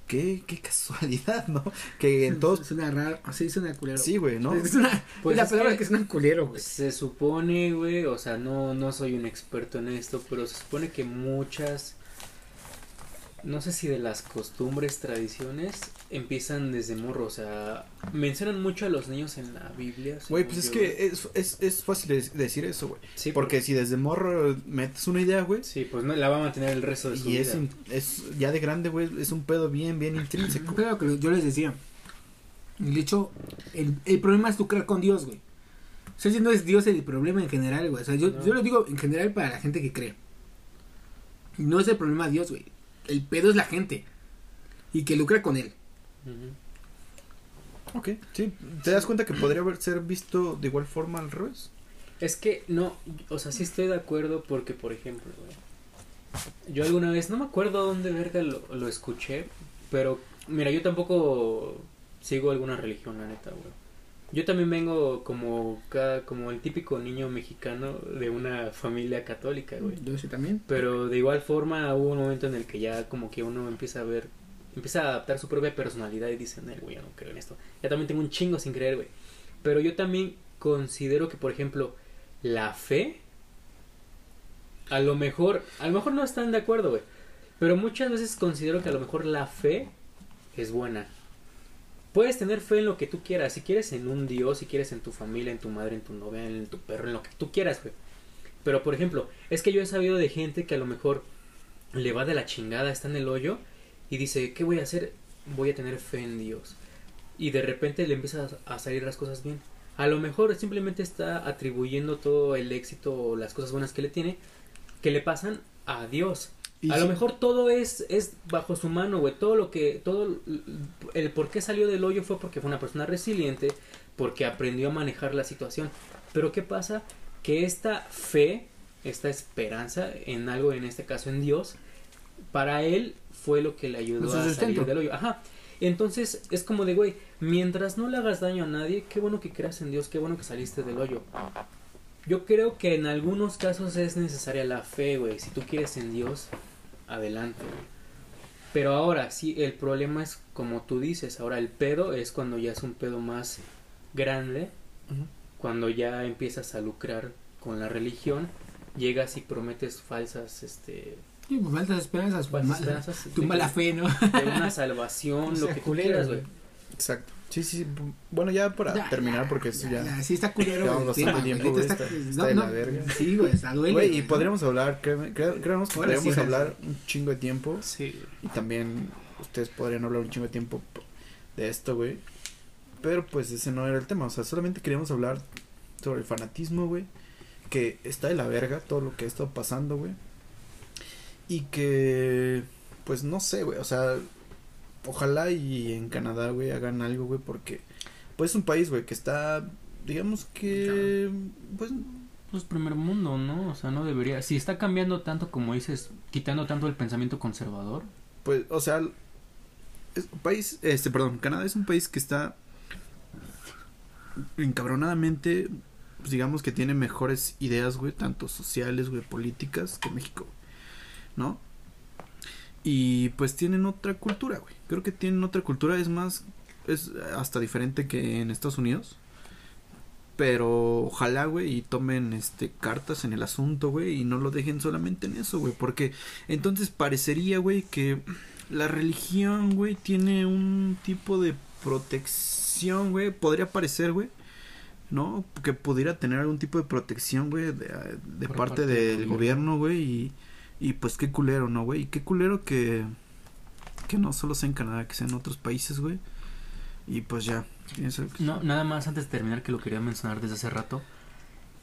Qué, qué casualidad, ¿no? Que en todos... Suena raro, así suena culero. Sí, güey, ¿no? Es, una, Pues es la es palabra que- que, suena culero, güey. Se supone, güey, o sea, no, no soy un experto en esto, pero se supone que muchas, no sé si de las costumbres, tradiciones, empiezan desde morro, o sea, mencionan mucho a los niños en la Biblia. Güey, pues es que es, es, es fácil de- decir eso, güey. Sí, Porque si desde morro metes una idea, güey, Sí, pues no la va a mantener el resto de su y vida. es, in- es ya de grande, güey, es un pedo bien, bien intrínseco. Claro que yo les decía. El hecho, el, el problema es lucrar con Dios, güey. O sea, si no es Dios el problema en general, güey. O sea, yo, No. yo lo digo en general para la gente que cree. No es el problema Dios, güey. El pedo es la gente y que lucra con él. Ok, sí. ¿Te das cuenta que podría ser visto de igual forma al revés? Es que no, o sea, sí estoy de acuerdo porque, por ejemplo, yo alguna vez, no me acuerdo dónde verga lo, lo escuché, pero mira, yo tampoco sigo alguna religión, la neta, güey. Yo también vengo como como el típico niño mexicano de una familia católica, güey. Yo sí también. Pero de igual forma hubo un momento en el que ya como que uno empieza a ver, empieza a adaptar su propia personalidad y dice, no, güey, yo no creo en esto. Ya también tengo un chingo sin creer, güey. Pero yo también considero que, por ejemplo, la fe, a lo mejor, a lo mejor no están de acuerdo, güey. Pero muchas veces considero que a lo mejor la fe es buena. Puedes tener fe en lo que tú quieras. Si quieres en un Dios, si quieres en tu familia, en tu madre, en tu novia, en tu perro, en lo que tú quieras, güey. Pero por ejemplo, es que yo he sabido de gente que a lo mejor le va de la chingada, está en el hoyo y dice, ¿qué voy a hacer? Voy a tener fe en Dios. Y de repente le empieza a salir las cosas bien. A lo mejor simplemente está atribuyendo todo el éxito o las cosas buenas que le tiene, que le pasan a Dios a lo mejor todo es, es bajo su mano, güey. Todo lo que, todo el por qué salió del hoyo fue porque fue una persona resiliente, porque aprendió a manejar la situación. Pero ¿qué pasa? Que esta fe, esta esperanza en algo, en este caso en Dios, para él fue lo que le ayudó a salir del hoyo. Ajá. Entonces es como de, güey, mientras no le hagas daño a nadie, qué bueno que creas en Dios, qué bueno que saliste del hoyo. Yo creo que en algunos casos es necesaria la fe, güey. Si tú quieres en Dios, adelante. Pero ahora sí, el problema es como tú dices, ahora el pedo es cuando ya es un pedo más grande, cuando ya empiezas a lucrar con la religión, llegas y prometes falsas, este... Sí, pues, falsas esperanzas, falsas esperanzas tu mala fe, ¿no? De una salvación, lo que tú quieras, güey. Exacto. Sí, sí, bueno, ya para terminar, porque eso ya, Sí, está culero. Llevamos bastante tiempo, güey, está, está, de la verga. Sí, güey, está duele. Güey, y podríamos hablar, creemos que podríamos hablar un chingo de tiempo. Sí. Y también ustedes podrían hablar un chingo de tiempo de esto, güey. Pero pues ese no era el tema, o sea, solamente queríamos hablar sobre el fanatismo, güey. Que está de la verga todo lo que ha estado pasando, güey. Y que, pues no sé, güey, o sea, ojalá y en Canadá, güey, hagan algo, güey, porque pues es un país, güey, que está, digamos que, pues... Pues primer mundo, ¿no? O sea, no debería, si está cambiando tanto como dices, quitando tanto el pensamiento conservador. Pues, o sea, es un país, este, perdón, Canadá es un país que está encabronadamente, pues digamos que tiene mejores ideas, güey, tanto sociales, güey, políticas que México, ¿no? Y pues tienen otra cultura, güey. Creo que tienen otra cultura, es más, es hasta diferente que en Estados Unidos. Pero ojalá, güey, y tomen este cartas en el asunto, güey, y no lo dejen solamente en eso, güey, porque entonces parecería, güey, que la religión, güey, tiene un tipo de protección, güey, podría parecer, güey, ¿no? Que pudiera tener algún tipo de protección, güey, de, parte, parte, del gobierno, güey, y y pues qué culero, ¿no, güey? Y qué culero que, que no solo sea en Canadá, que sea en otros países, güey. Y pues ya. No, nada más antes de terminar que lo quería mencionar desde hace rato.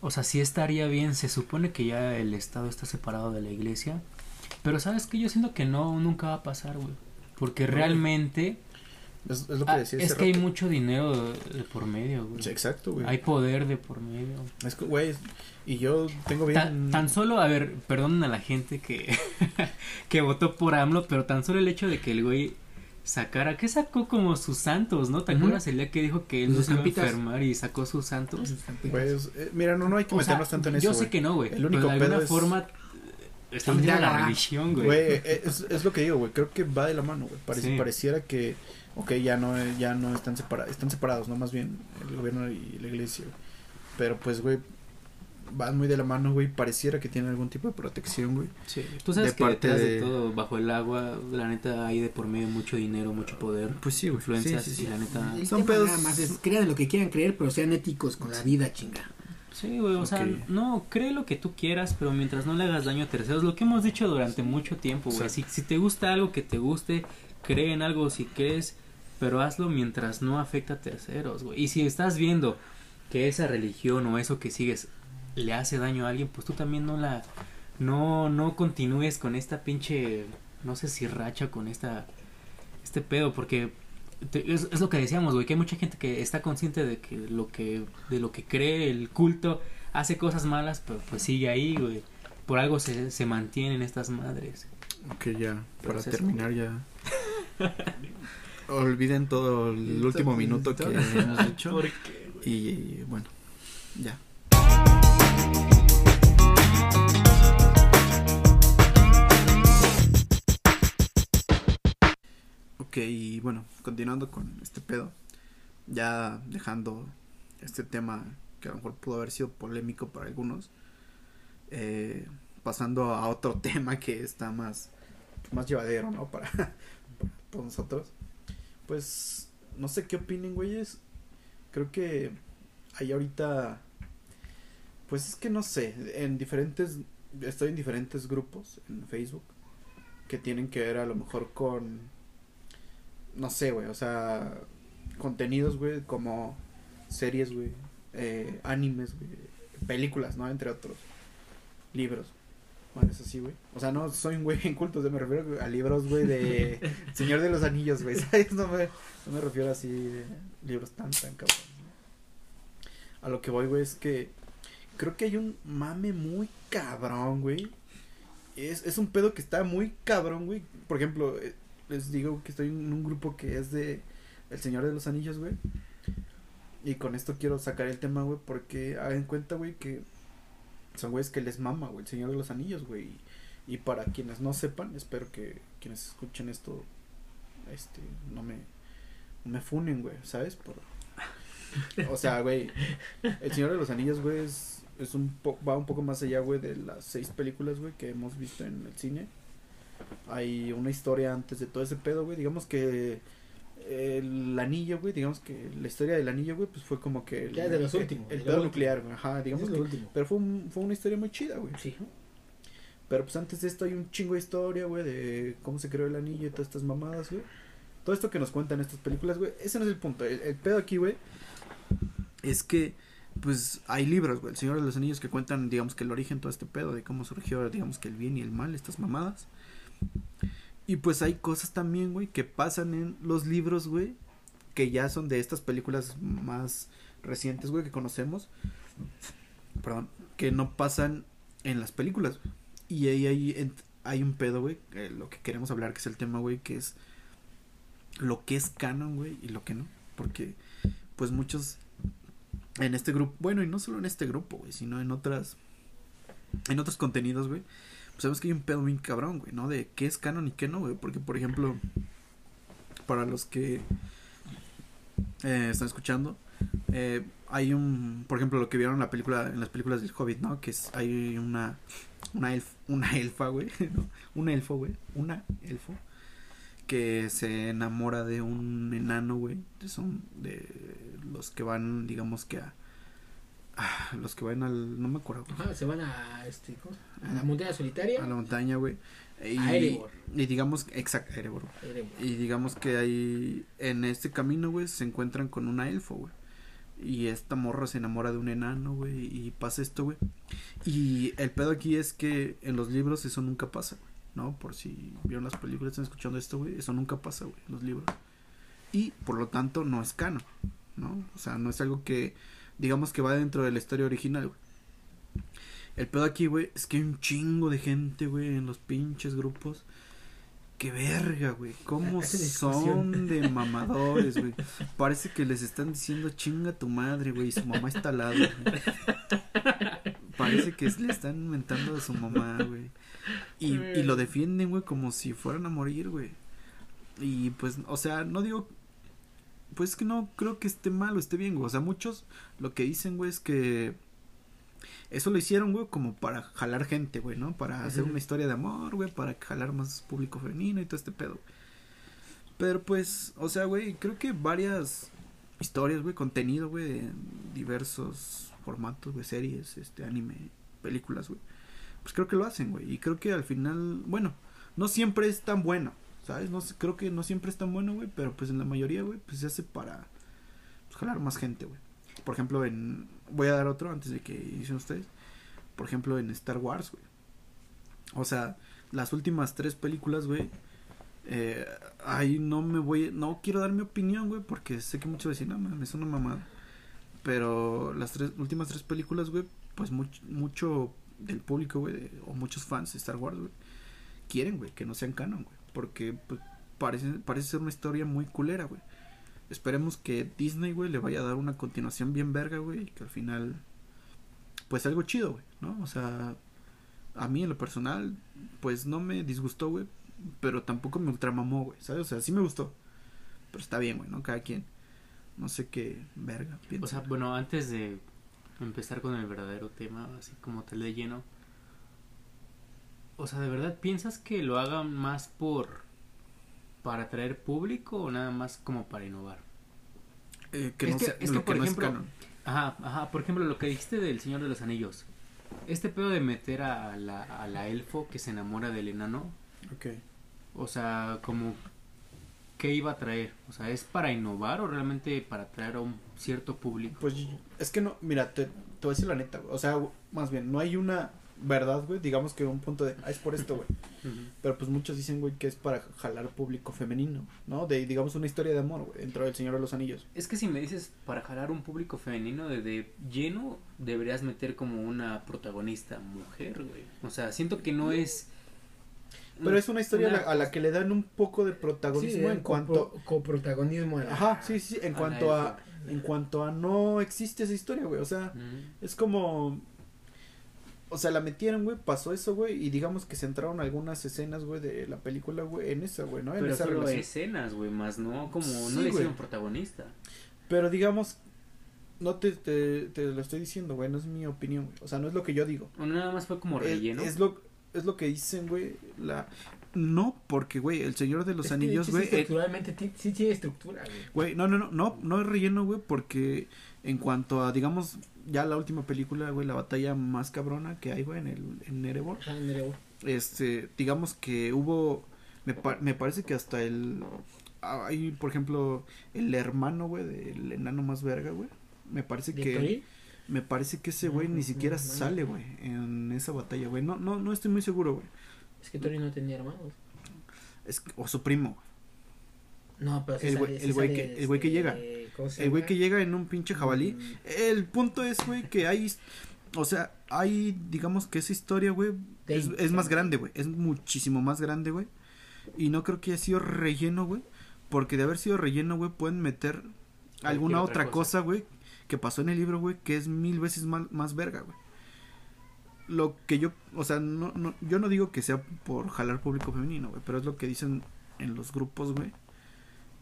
O sea, sí estaría bien, se supone que ya el Estado está separado de la iglesia. Pero sabes que yo siento que no, nunca va a pasar, güey. Porque realmente es, lo que ah, decía Es que hay mucho dinero de, por medio, güey. exacto, güey. Hay poder de por medio. Es que, güey, y yo tengo bien... Tan, solo, a ver, perdonen a la gente que, que votó por AMLO, pero tan solo el hecho de que el güey sacara, que sacó como sus santos, ¿no? ¿Te acuerdas el día que dijo que él no se iba a enfermar y sacó sus santos? Pues, eh, mira, no, no hay que meternos tanto en eso, Yo sé que no, güey. El único pero de alguna forma está la religión, güey. Güey, es, es, lo que digo, güey. Creo que va de la mano, güey. Pareciera que ok, ya no, ya no están separados, están separados, ¿no? Más bien el gobierno y la iglesia, Pero pues, güey, van muy de la mano, güey, pareciera que tienen algún tipo de protección, güey. Sí, tú sabes que detrás de... todo, bajo el agua, la neta, hay de por medio mucho dinero, mucho poder. Pues sí, güey. Influencias sí, sí, la neta... Son pedos... Nada más es, crean lo que quieran creer, pero sean éticos con la vida, chinga. Sí, güey, o sea, no, cree lo que tú quieras, pero mientras no le hagas daño a terceros, lo que hemos dicho durante mucho tiempo, güey, si, si te gusta algo que te guste, cree en algo, si crees pero hazlo mientras no afecta a terceros, güey. Y si estás viendo que esa religión o eso que sigues le hace daño a alguien, pues tú también no la no no continúes con esta pinche no sé si racha con esta, este pedo, porque es, es, lo que decíamos, güey, que hay mucha gente que está consciente de que lo que, de lo que cree el culto hace cosas malas, pero pues sigue ahí, güey. Por algo se, se mantienen estas madres. Ok, ya, para terminar ya. Olviden todo el último minuto que hemos hecho. Y bueno, ya. Ok, y bueno, continuando con este pedo, ya dejando este tema que a lo mejor pudo haber sido polémico para algunos, eh, pasando a otro tema que está más, más llevadero, ¿no? Para, para todos nosotros. Pues, no sé qué opinen, güeyes. Creo que hay ahorita, pues es que no sé, en diferentes, estoy en diferentes grupos en Facebook que tienen que ver a lo mejor con, no sé, güey, o sea, contenidos, güey, como series, güey, eh, animes, güey, películas, ¿no? Entre otros, libros. Bueno, eso sí, güey. O sea, no soy un güey en cultos, me refiero a libros, güey, de Señor de los Anillos, güey, ¿sabes? No me, no me refiero así de libros tan, tan cabrón. A lo que voy, güey, es que creo que hay un mame muy cabrón, güey. Es, es un pedo que está muy cabrón, güey. Por ejemplo, eh, les digo que estoy en un grupo que es de El Señor de los Anillos, güey. Y con esto quiero sacar el tema, güey, porque hagan cuenta, güey, que son güeyes que les mama, güey, el Señor de los Anillos, güey. Y, para quienes no sepan, espero que quienes escuchen esto, este, no me, me funen, güey, ¿sabes? Por, o sea, güey, el Señor de los Anillos, güey, es, es un po va un poco más allá, güey, de las seis películas, güey, que hemos visto en el cine. Hay una historia antes de todo ese pedo, güey, digamos que el anillo, güey, digamos que la historia del anillo, güey, pues fue como que el, ya de los últimos, el, pedo nuclear, güey, ajá, digamos que, pero fue, un, fue una historia muy chida, güey. Sí. Pero pues antes de esto hay un chingo de historia, güey, de cómo se creó el anillo y todas estas mamadas, güey. Todo esto que nos cuentan estas películas, güey, ese no es el punto. El, el pedo aquí, güey, es que pues hay libros, güey, El Señor de los Anillos que cuentan, digamos que el origen, todo este pedo de cómo surgió, digamos que el bien y el mal, estas mamadas. Y pues hay cosas también, güey, que pasan en los libros, güey, que ya son de estas películas más recientes, güey, que conocemos. Perdón, que no pasan en las películas. Y ahí hay, hay un pedo, güey, lo que queremos hablar, que es el tema, güey, que es lo que es canon, güey, y lo que no. Porque, pues muchos en este grupo, bueno, y no solo en este grupo, güey, sino en otras, en otros contenidos, güey sabemos que hay un pedo bien cabrón, güey, ¿no? De qué es canon y qué no, güey. Porque, por ejemplo, para los que eh, están escuchando, eh, hay un, por ejemplo, lo que vieron en la película, en las películas del Hobbit, ¿no? Que es, hay una, una, una elfa, güey, ¿no? Un elfo, güey, una elfo, que se enamora de un enano, güey, son de los que van, digamos que a Ah, los que van al. No me acuerdo. se van a. Este, a la montaña solitaria. A la montaña, güey. Y, a Erebor. Y digamos. Exacto, Erebor. Y digamos que ahí. En este camino, güey, se encuentran con una elfo, güey. Y esta morra se enamora de un enano, güey. Y pasa esto, güey. Y el pedo aquí es que en los libros eso nunca pasa, güey. ¿No? Por si vieron las películas, están escuchando esto, güey. Eso nunca pasa, güey, en los libros. Y por lo tanto no es canon, ¿no? O sea, no es algo que digamos que va dentro de la historia original, güey. El pedo aquí, güey, es que hay un chingo de gente, güey, en los pinches grupos. Qué verga, güey. ¿Cómo son de mamadores, güey? Parece que les están diciendo chinga tu madre, güey. Y su mamá está al lado, güey. Parece que le están inventando a su mamá, güey. Y, y lo defienden, güey, como si fueran a morir, güey. Y pues, o sea, no digo pues que no creo que esté mal o esté bien, güey. O sea, muchos lo que dicen, güey, es que eso lo hicieron, güey, como para jalar gente, güey, ¿no? Para hacer una historia de amor, güey, para jalar más público femenino y todo este pedo. Pero pues, o sea, güey, creo que varias historias, güey, contenido, güey, de diversos formatos, güey, series, este, anime, películas, güey. Pues creo que lo hacen, güey. Y creo que al final, bueno, no siempre es tan bueno. No creo que no siempre es tan bueno, güey, pero pues en la mayoría, güey, pues se hace para pues, jalar más gente, güey. Por ejemplo, en voy a dar otro antes de que dicen ustedes. Por ejemplo, en Star Wars, güey. O sea, las últimas tres películas, güey, eh, ahí no me voy, no quiero dar mi opinión, güey, porque sé que muchos decir, no mames, es una mamada. Pero las tres últimas tres películas, güey, pues mucho, mucho del público, güey, o muchos fans de Star Wars, güey, quieren, güey, que no sean canon, güey, porque pues, parece, parece ser una historia muy culera, güey. Esperemos que Disney, güey, le vaya a dar una continuación bien verga, güey, y que al final, pues algo chido, güey, ¿no? O sea, a mí en lo personal, pues no me disgustó, güey, pero tampoco me ultramamó, güey, ¿sabes? O sea, sí me gustó, pero está bien, güey, ¿no? Cada quien. No sé qué verga. O sea, bueno, antes de empezar con el verdadero tema, así como tal de lleno. O sea, ¿de verdad piensas que lo hagan más por para atraer público o nada más como para innovar? Eh, que no es que, por ejemplo, ajá, ajá, por ejemplo, lo que dijiste del Señor de los Anillos. Este pedo de meter a la, a la elfo que se enamora del enano. Ok. O sea, como ¿qué iba a traer? O sea, ¿es para innovar o realmente para atraer a un cierto público? Pues es que no, mira, te, te voy a decir la neta, o sea, más bien, no hay una verdad, güey, digamos que un punto de, ah, es por esto, güey. Pero pues muchos dicen, güey, que es para jalar público femenino, ¿no? De, digamos, una historia de amor, güey, dentro del Señor de los Anillos. Es que si me dices para jalar un público femenino de, de lleno, deberías meter como una protagonista mujer, güey. O sea, siento que no es pero es una historia a, la, que le dan un poco de protagonismo en cuanto coprotagonismo. Ajá, sí, sí, en cuanto a en cuanto a no existe esa historia, güey, o sea, es como o sea, la metieron, güey, pasó eso, güey, y digamos que se entraron algunas escenas, güey, de la película, güey, en esa, güey, ¿no? En Pero esa solo escenas, güey, más no como no le hicieron protagonista. Pero digamos no te, te, te, lo estoy diciendo, güey, no es mi opinión, güey. O sea, no es lo que yo digo. O nada más fue como relleno. es lo, es lo que dicen, güey, la... No, porque, güey, el Señor de los Anillos, güey... Sí, estructuralmente sí tiene estructura, güey. Güey, no, no, no, no, no es relleno, güey, porque en cuanto a, digamos, ya la última película, güey, la batalla más cabrona que hay, güey, en el en Erebor. Ah, en Erebor. Este, digamos que hubo, me, me parece que hasta el, hay, por ejemplo, el hermano, güey, del enano más verga, güey. Me parece que... Me parece que ese güey ni siquiera sale, güey, en esa batalla, güey. No, no, no estoy muy seguro, güey. Es que Tori no tenía hermanos. Es, o su primo. No, pero el güey, el güey que, el güey que llega. El güey que llega en un pinche jabalí. Mm. El punto es, güey, que hay, o sea, hay, digamos que esa historia, güey, es, es, más grande, güey. Es muchísimo más grande, güey. Y no creo que haya sido relleno, güey. Porque de haber sido relleno, güey, pueden meter alguna otra cosa, güey, que pasó en el libro, güey, que es mil veces más, más verga, güey. Lo que yo, o sea, no, no, yo no digo que sea por jalar público femenino, güey, pero es lo que dicen en los grupos, güey.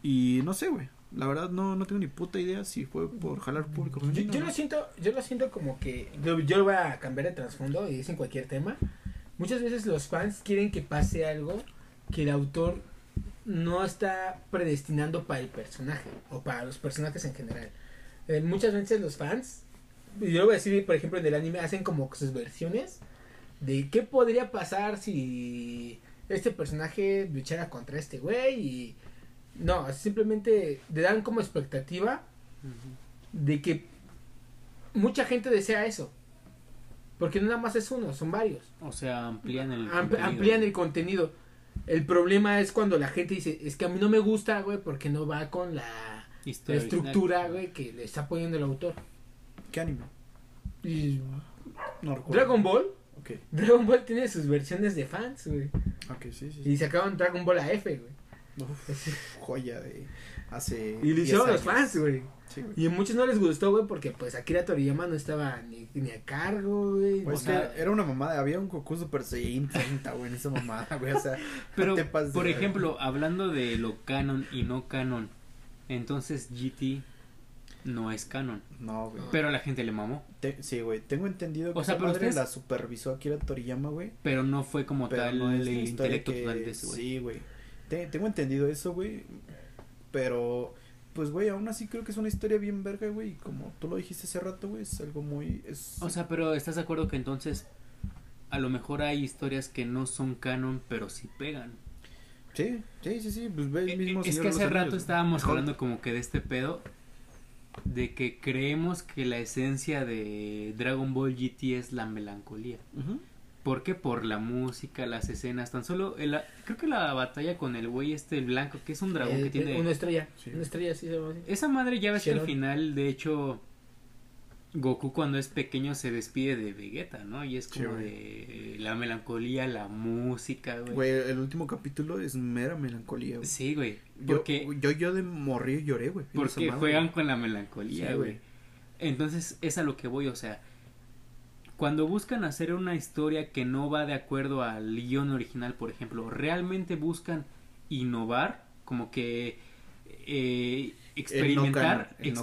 Y no sé, güey. La verdad no, no tengo ni puta idea si fue por jalar público. Yo, lo siento, yo lo siento como que yo, yo voy a cambiar de trasfondo y dicen cualquier tema. Muchas veces los fans quieren que pase algo que el autor no está predestinando para el personaje o para los personajes en general. Eh, muchas veces los fans, yo lo voy a decir, por ejemplo, en el anime, hacen como sus versiones de qué podría pasar si este personaje luchara contra este güey y no, simplemente le dan como expectativa de que mucha gente desea eso. Porque no nada más es uno, son varios. O sea, amplían el contenido. Amplían el contenido. El problema es cuando la gente dice, es que a mí no me gusta, güey, porque no va con la la estructura, güey, que le está poniendo el autor. ¿Qué anime? Dragon Ball. Okay. Dragon Ball tiene sus versiones de fans, güey. Ok, sí, sí. Y sacaron Dragon Ball a F, güey. Joya de hace. Y lo hicieron los fans, güey. Sí, y a muchos no les gustó, güey, porque pues Akira Toriyama no estaba ni, ni a cargo, güey. Pues o sea, era una mamada, había un Goku Super Saiyan 30, güey, en esa mamada, güey, o sea. Pero, por ejemplo, hablando de lo canon y no canon, entonces GT no es canon. No, güey. Pero a la gente le mamó. sí, güey. Tengo entendido que o sea, madre la supervisó Akira Toriyama, güey. Pero no fue como tal el intelecto total de ese güey. Sí, güey. Tengo entendido eso, güey. Pero, pues, güey, aún así creo que es una historia bien verga, güey. Y como tú lo dijiste hace rato, güey, es algo muy... Es... O sea, pero ¿estás de acuerdo que entonces a lo mejor hay historias que no son canon, pero sí pegan? Sí, sí, sí, sí, pues ve el mismo Es que hace rato estábamos hablando como que de este pedo de que creemos que la esencia de Dragon Ball GT es la melancolía. ¿Por qué? Por la música, las escenas, tan solo el, creo que la batalla con el güey este el blanco, que es un dragón que tiene una estrella, una estrella sí se Esa madre ya ves que al final de hecho Goku cuando es pequeño se despide de Vegeta, ¿no? Y es como de la melancolía, la música, güey. Güey, el último capítulo es mera melancolía, güey. Sí, güey. Porque yo, yo, de morir lloré, güey. Porque juegan con la melancolía, güey. Entonces es a lo que voy, o sea, cuando buscan hacer una historia que no va de acuerdo al guion original, por ejemplo, realmente buscan innovar, como que eh, experimentar, en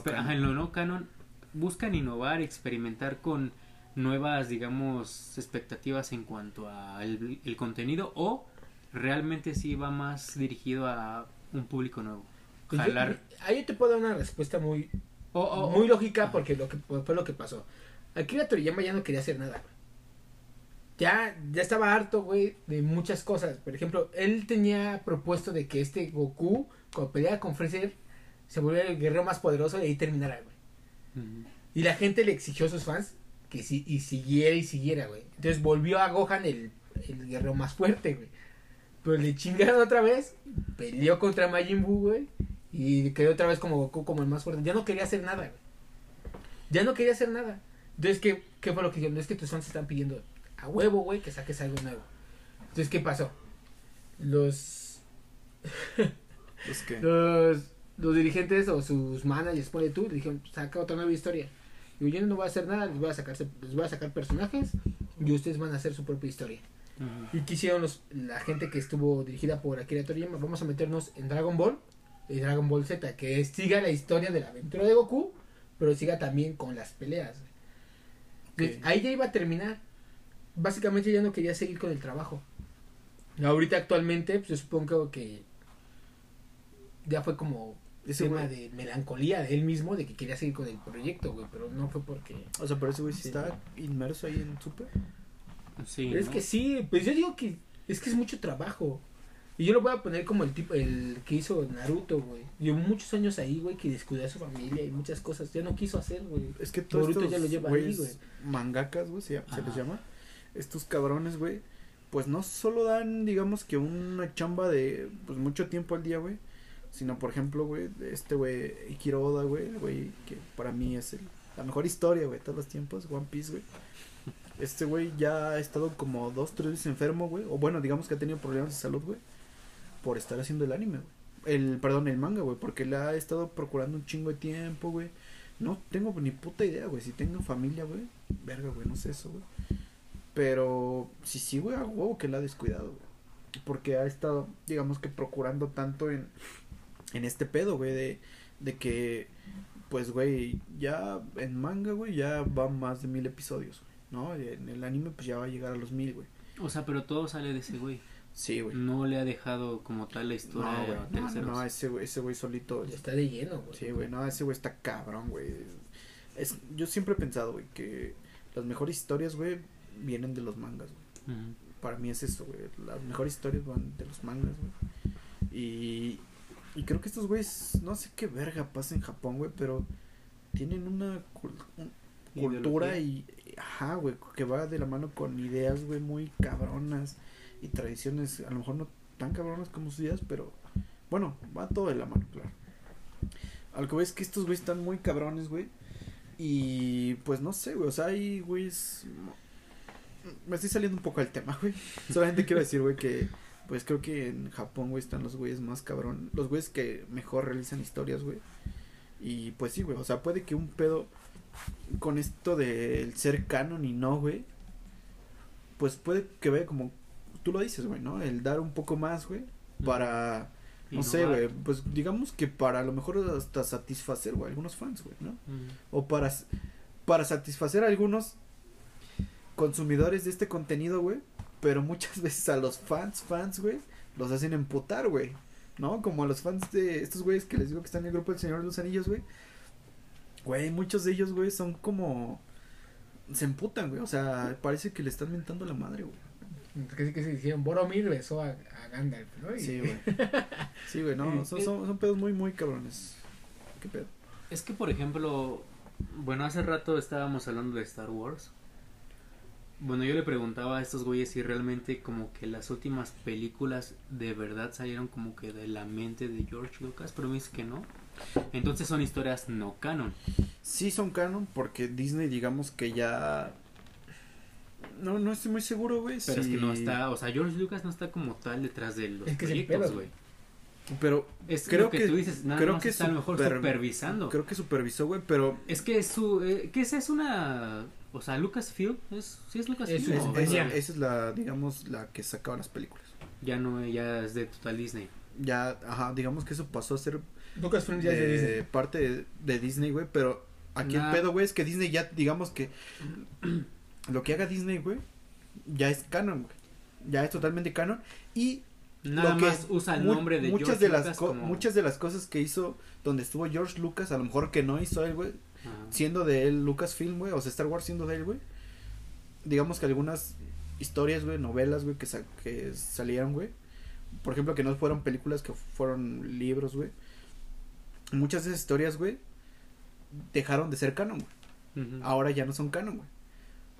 lo no canon, buscan innovar, experimentar con nuevas, digamos, expectativas en cuanto al el contenido o realmente sí va más dirigido a un público nuevo. Pues ahí te puedo dar una respuesta muy, muy lógica porque lo que fue lo que pasó. Akira Toriyama ya no quería hacer nada, Ya, ya estaba harto, güey, de muchas cosas. Por ejemplo, él tenía propuesto de que este Goku, cuando peleara con Freezer, se volviera el guerrero más poderoso y ahí terminara, güey. Y la gente le exigió a sus fans que sí, y siguiera y siguiera, güey. Entonces volvió a Gohan el, el guerrero más fuerte, güey. Pero le chingaron otra vez, peleó contra Majin Buu, güey. Y quedó otra vez como Goku, como el más fuerte. Ya no quería hacer nada, güey. Ya no quería hacer nada. Entonces, ¿qué, qué fue lo que dijeron? Es que tus fans están pidiendo a huevo, güey, que saques algo nuevo. Entonces, ¿qué pasó? Los... ¿Los qué? Los, los dirigentes o sus managers, pone tú, le dijeron, saca otra nueva historia. Y yo no voy a hacer nada, les voy a, sacar, les voy a sacar personajes y ustedes van a hacer su propia historia. Y quisieron los, la gente que estuvo dirigida por Akira Toriyama, vamos a meternos en Dragon Ball y Dragon Ball Z, que siga la historia de la aventura de Goku, pero siga también con las peleas. Ahí ya iba a terminar. Básicamente ya no quería seguir con el trabajo. Ahorita actualmente, pues yo supongo que ya fue como ese tema de melancolía de él mismo de que quería seguir con el proyecto, güey, pero no fue porque... O sea, por eso, güey, está inmerso ahí en Super. Sí. es que sí, pues yo digo que es que es mucho trabajo. Y yo lo voy a poner como el tipo, el que hizo Naruto, güey. Llevó muchos años ahí, güey, que descuidó a su familia y muchas cosas. Ya no quiso hacer, güey. Es que todos Naruto ya lo lleva ahí, güey. Mangakas, güey, se, les llama. Estos cabrones, güey, pues no solo dan, digamos que una chamba de, pues mucho tiempo al día, güey. Sino, por ejemplo, güey, este güey, Ikiro Oda, güey, güey, que para mí es el, la mejor historia, güey, todos los tiempos, One Piece, güey. Este güey ya ha estado como dos, tres veces enfermo, güey. O bueno, digamos que ha tenido problemas de salud, güey por estar haciendo el anime, güey. El, perdón, el manga, güey, porque le ha estado procurando un chingo de tiempo, güey. No tengo ni puta idea, güey. Si tengo familia, güey. Verga, güey, no sé eso, güey. Pero sí, sí, güey, a huevo que la ha descuidado, güey. Porque ha estado, digamos que procurando tanto en, en este pedo, güey, de, de que, pues, güey, ya en manga, güey, ya va más de mil episodios, güey, ¿no? En el anime, pues ya va a llegar a los mil, güey. O sea, pero todo sale de ese güey. Sí, güey. No le ha dejado como tal la historia no, No, no, ese güey, ese güey solito. está de lleno, güey. Sí, güey, no, ese güey está cabrón, güey. Es, yo siempre he pensado, güey, que las mejores historias, güey, vienen de los mangas, güey. Para mí es eso, güey. Las mejores historias van de los mangas, güey. Y, y creo que estos güeyes, no sé qué verga pasa en Japón, güey, pero tienen una cultura y, ajá, güey, que va de la mano con ideas, güey, muy cabronas y tradiciones, a lo mejor no tan cabronas como sus días, pero bueno, va todo de la mano, claro. Al que ves que estos güeyes están muy cabrones, güey. Y pues no sé, güey, o sea, hay güeyes... Me estoy saliendo un poco del tema, güey. Solamente quiero decir, güey, que pues creo que en Japón, güey, están los güeyes más cabrón. Los güeyes que mejor realizan historias, güey. Y pues sí, güey, o sea, puede que un pedo con esto del ser canon y no, güey. Pues puede que vea como tú lo dices, güey, ¿no? El dar un poco más, güey, para, no sé, güey, pues digamos que para a lo mejor hasta satisfacer, güey, algunos fans, güey, ¿no? O para, para satisfacer a algunos consumidores de este contenido, güey, pero muchas veces a los fans, fans, güey, los hacen emputar, güey, ¿no? Como a los fans de estos güeyes que les digo que están en el grupo del Señor de los Anillos, güey. Güey, muchos de ellos, güey, son como... Se emputan, güey. O sea, parece que le están mentando la madre, güey. Que, que se dijeron, Boromir besó a, a Gandalf, ¿no? Sí, güey. Sí, güey, no, son, son, son, pedos muy, muy cabrones. ¿Qué pedo? Es que, por ejemplo, bueno, hace rato estábamos hablando de Star Wars. Bueno, yo le preguntaba a estos güeyes si realmente como que las últimas películas de verdad salieron como que de la mente de George Lucas, pero me dice que no. Entonces son historias no canon. Sí son canon porque Disney digamos que ya... No, no estoy muy seguro, güey. Pero es que no está, o sea, George Lucas no está como tal detrás de los proyectos, güey. Pero es creo que, tú dices, nada creo que está a lo mejor supervisando. Creo que supervisó, güey, pero es que es su eh, que esa es una o sea, Lucasfilm es sí es Lucasfilm. Es, esa es la digamos la que sacaba las películas. Ya no ya es de Total Disney. Ya, ajá, digamos que eso pasó a ser Lucasfilm ya es de Disney. parte de, Disney, güey, pero aquí el pedo, güey, es que Disney ya digamos que lo que haga Disney, güey, ya es canon, güey. Ya es totalmente canon y Nada más usa el nombre de muchas de las muchas de las cosas que hizo donde estuvo George Lucas, a lo mejor que no hizo él, güey, siendo de él Lucasfilm, güey, o sea, Star Wars siendo de él, güey. Digamos que algunas historias, güey, novelas, güey, que, que salieron, güey. Por ejemplo, que no fueron películas, que fueron libros, güey. Muchas de esas historias, güey, dejaron de ser canon, güey. Ahora ya no son canon, güey.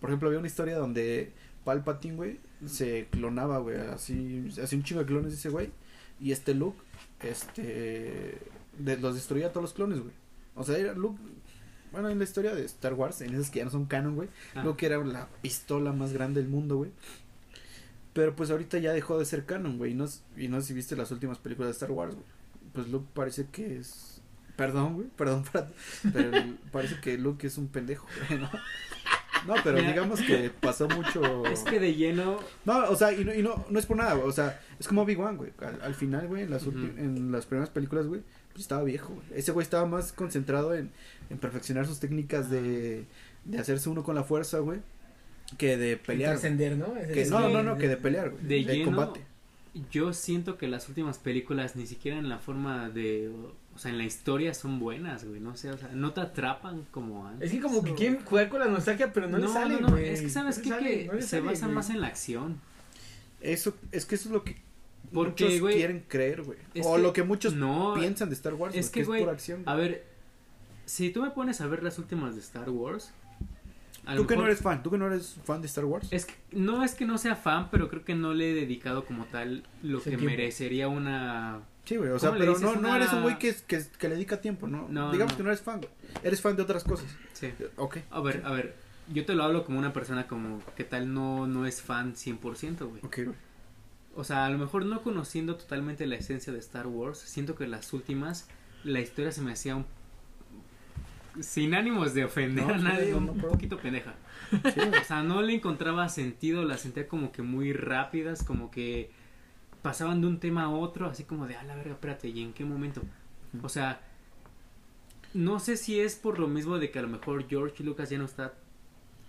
Por ejemplo, había una historia donde Palpatine, güey, se clonaba, güey, así, así un chingo de clones ese güey. Y este Luke, este, los destruía a todos los clones, güey. O sea, era Luke, bueno, en la historia de Star Wars, en esas que ya no son canon, güey, ah. Luke era la pistola más grande del mundo, güey. Pero pues ahorita ya dejó de ser canon, güey, y no, y no sé si viste las últimas películas de Star Wars, güey. Pues Luke parece que es, perdón, güey, perdón, pero parece que Luke es un pendejo, güey, ¿no? No, pero digamos que pasó mucho. Es que de lleno. No, o sea, y no, y no, no es por nada, o sea, es como Big One, güey. Al, final, güey, en las, en las primeras películas, güey, pues estaba viejo, güey. Ese güey estaba más concentrado en, en perfeccionar sus técnicas de, de hacerse uno con la fuerza, güey, que de pelear. Trascender, ¿no? Que, no, no, no, que de pelear, güey. De, de combate. Yo siento que las últimas películas ni siquiera en la forma de o sea, en la historia son buenas, güey, no sé, o sea, no te atrapan como antes. Es que como que quieren jugar con la nostalgia, pero no, no le sale, no, no, es que sabes qué? que se basa más en la acción. Eso, es que eso es lo que Porque, muchos quieren creer, güey. O lo que muchos piensan de Star Wars, es que, es por acción. A ver, si tú me pones a ver las últimas de Star Wars, Tú que no eres fan, tú que no eres fan de Star Wars. Es que, no es que no sea fan, pero creo que no le he dedicado como tal lo que merecería una Sí, güey, o sea, pero no, no eres un güey que, que, que, le dedica tiempo, ¿no? Digamos que no eres fan. Eres fan de otras cosas. Sí. Ok. A ver, a ver, yo te lo hablo como una persona como que tal no, no es fan 100%, güey. Ok, güey. O sea, a lo mejor no conociendo totalmente la esencia de Star Wars, siento que las últimas, la historia se me hacía un... Sin ánimos de ofender a nadie, un, poquito pendeja. Sí, o sea, no le encontraba sentido, las sentía como que muy rápidas, como que pasaban de un tema a otro, así como de, a la verga, espérate, ¿y en qué momento? O sea, no sé si es por lo mismo de que a lo mejor George Lucas ya no está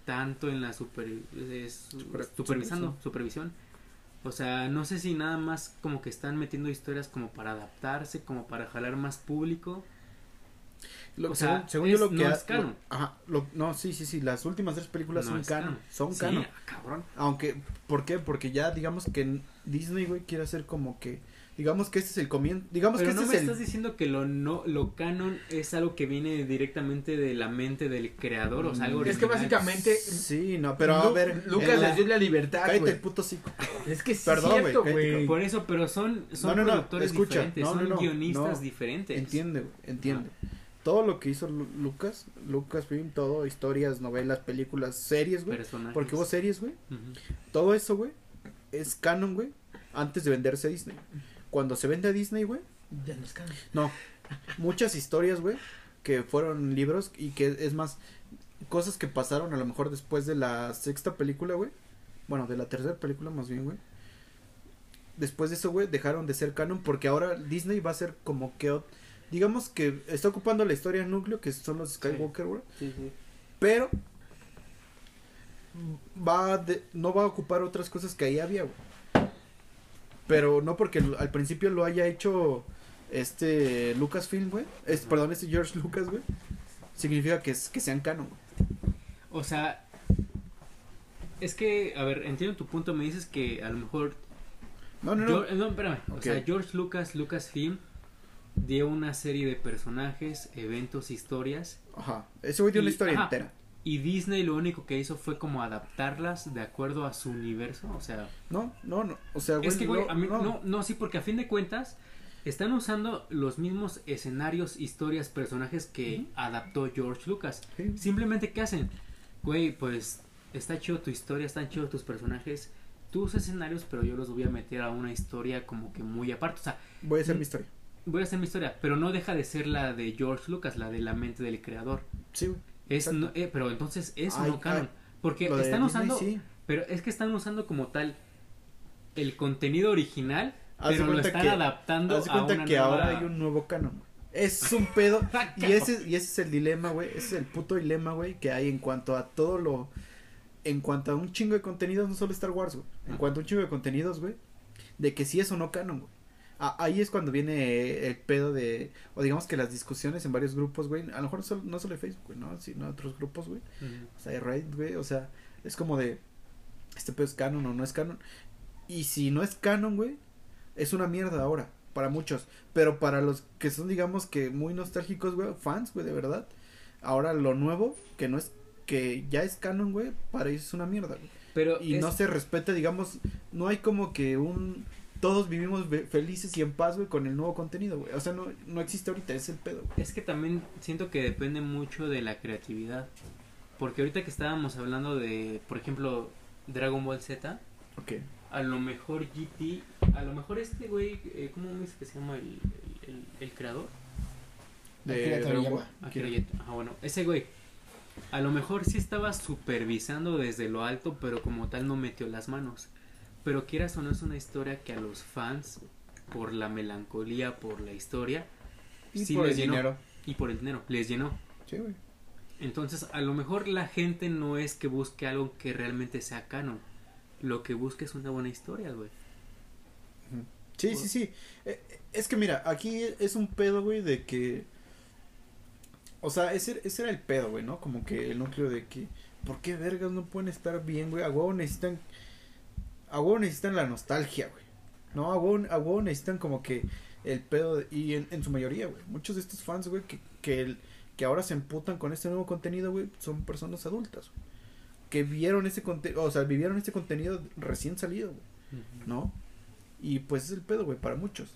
tanto en la super, supervisando, supervisión. O sea, no sé si nada más como que están metiendo historias como para adaptarse, como para jalar más público o sea, según, yo lo que no es canon. ajá, no, sí, sí, sí, las últimas tres películas son canon, son canon. cabrón. Aunque, ¿por qué? Porque ya digamos que Disney, güey, quiere hacer como que digamos que este es el comienzo, digamos que este no me estás diciendo que lo no lo canon es algo que viene directamente de la mente del creador, o sea, algo Es que básicamente Sí, no, pero a ver, Lucas les dio la libertad, Cállate el puto psico. Es que es Perdón, cierto, güey. Por eso, pero son son no, no, productores escucha, diferentes, son guionistas diferentes. Entiende, entiende todo lo que hizo Lucas, Lucas Film, todo, historias, novelas, películas, series, güey. Porque hubo series, güey. Todo eso, güey, es canon, güey, antes de venderse a Disney. Cuando se vende a Disney, güey. Ya no es canon. No. Muchas historias, güey, que fueron libros y que es más, cosas que pasaron a lo mejor después de la sexta película, güey. Bueno, de la tercera película más bien, güey. Después de eso, güey, dejaron de ser canon porque ahora Disney va a ser como que digamos que está ocupando la historia núcleo, que son los Skywalker, güey. Sí, sí. Pero va no va a ocupar otras cosas que ahí había, güey. Pero no porque al principio lo haya hecho este Lucasfilm, güey. Perdón, este George Lucas, güey. Significa que, es, que sean canon, güey. O sea, es que, a ver, entiendo tu punto. Me dices que a lo mejor. No, no, no. no, espérame. O sea, George Lucas, Lucasfilm dio una serie de personajes, eventos, historias. Ajá. Ese güey dio una historia entera. y Disney lo único que hizo fue como adaptarlas de acuerdo a su universo, o sea... No, no, no, o sea, güey... Es que, güey, a mí, no. no, sí, porque a fin de cuentas están usando los mismos escenarios, historias, personajes que adaptó George Lucas. Simplemente, ¿qué hacen? Güey, pues está chido tu historia, están chidos tus personajes, tus escenarios, pero yo los voy a meter a una historia como que muy aparte. O sea, voy a hacer mi historia. Voy a hacer mi historia, pero no deja de ser la de George Lucas, la de la mente del creador. Sí, güey. Es eh, pero entonces es no canon. porque están usando. Pero es que están usando como tal el contenido original, pero lo están adaptando haz cuenta a que ahora hay un nuevo canon. Es un pedo. y, ese, y ese es el dilema, güey. Ese es el puto dilema, güey, que hay en cuanto a todo lo. En cuanto a un chingo de contenidos, no solo Star Wars, güey. En cuanto a un chingo de contenidos, güey. De que si es o no canon, güey ahí es cuando viene el pedo de, o digamos que las discusiones en varios grupos, güey, a lo mejor no solo, no solo Facebook, güey, ¿no? Sino otros grupos, güey. O sea, Reddit, güey, o sea, es como de, este pedo es canon o no es canon. Y si no es canon, güey, es una mierda ahora, para muchos. Pero para los que son, digamos que muy nostálgicos, güey, fans, güey, de verdad, ahora lo nuevo, que no es, que ya es canon, güey, para ellos es una mierda, güey. Pero y no se respeta, digamos, no hay como que un todos vivimos felices y en paz, güey, con el nuevo contenido, güey. O sea, no, no existe ahorita, es el pedo. Es que también siento que depende mucho de la creatividad. Porque ahorita que estábamos hablando de, por ejemplo, Dragon Ball Z. Ok. A lo mejor GT, a lo mejor este güey, eh, ¿cómo dice que se llama el, el, el, creador? De Dragon Ball. Ah, bueno, ese güey. A lo mejor sí estaba supervisando desde lo alto, pero como tal no metió las manos. Pero quieras o no es una historia que a los fans, por la melancolía, por la historia, y por el dinero. Y por el dinero, les llenó. Sí, güey. Entonces, a lo mejor la gente no es que busque algo que realmente sea canon. Lo que busque es una buena historia, güey. Sí, sí, sí. Eh, es que mira, aquí es un pedo, güey, de que... O sea, ese, ese era el pedo, güey, ¿no? Como que el núcleo de que... ¿Por qué vergas no pueden estar bien, güey? A huevo necesitan a huevo necesitan la nostalgia, güey. No, a huevo, necesitan como que el pedo, y en, su mayoría, güey. Muchos de estos fans, güey, que, que, el, que ahora se emputan con este nuevo contenido, güey, son personas adultas, güey. Que vieron ese contenido, o sea, vivieron este contenido recién salido, güey. ¿No? Y pues es el pedo, güey, para muchos.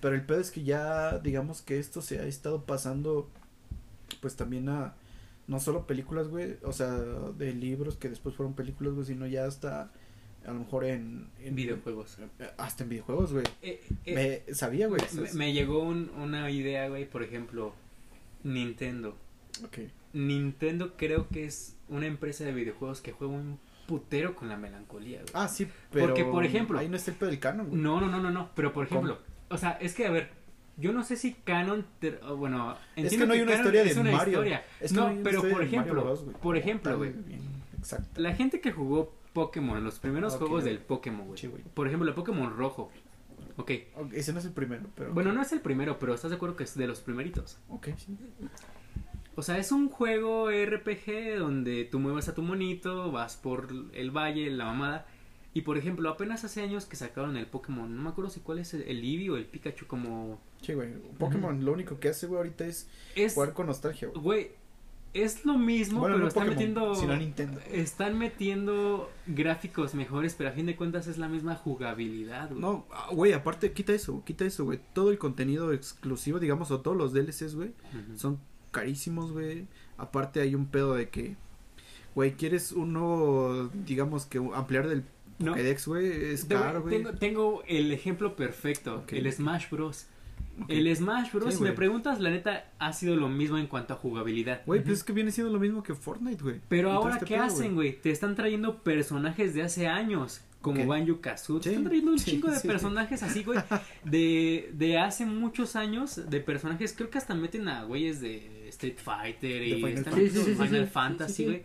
Pero el pedo es que ya, digamos que esto se ha estado pasando, pues también a, no solo películas, güey, o sea, de libros que después fueron películas, güey, sino ya hasta a lo mejor en, videojuegos. Eh, hasta en videojuegos, güey. Eh, eh, me sabía, güey. Me, llegó una idea, güey, por ejemplo, Nintendo. Ok. Nintendo creo que es una empresa de videojuegos que juega un putero con la melancolía, güey. Ah, sí, pero Porque por ejemplo, ahí no está el pedo del canon, güey. No, no, no, no, no, pero por ejemplo, o sea, es que a ver, yo no sé si canon, bueno, es que no hay una historia de Mario. no, pero por ejemplo, por ejemplo, güey. Exacto. La gente que jugó Pokémon, los primeros juegos del Pokémon, güey. Por ejemplo, el Pokémon rojo. Ok. Ese no es el primero, pero. Bueno, no es el primero, pero estás de acuerdo que es de los primeritos. Ok, sí. O sea, es un juego RPG donde tú mueves a tu monito, vas por el valle, la mamada. Y por ejemplo, apenas hace años que sacaron el Pokémon, no me acuerdo si cuál es el, Eevee o el Pikachu como... Sí, güey. Pokémon lo único que hace, güey, ahorita es, es jugar con nostalgia, Güey, es lo mismo, pero están metiendo. Nintendo. Están metiendo gráficos mejores, pero a fin de cuentas es la misma jugabilidad, güey. No, ah, güey, aparte, quita eso, quita eso, güey. Todo el contenido exclusivo, digamos, o todos los DLCs, güey, son carísimos, güey. Aparte, hay un pedo de que, güey, quieres uno, digamos, que ampliar del Pokédex, güey, es caro, güey. Tengo, tengo, el ejemplo perfecto, el Smash Bros. El Smash Bros, si me preguntas, la neta, ha sido lo mismo en cuanto a jugabilidad. Güey, pues es que viene siendo lo mismo que Fortnite, güey. Pero ahora, este ¿qué hacen, güey? Te están trayendo personajes de hace años, como Banjo Kazooie. Te están trayendo un chingo de personajes así, güey, de, de hace muchos años, de personajes, creo que hasta meten a güeyes de Street Fighter y Final Fantasy, güey.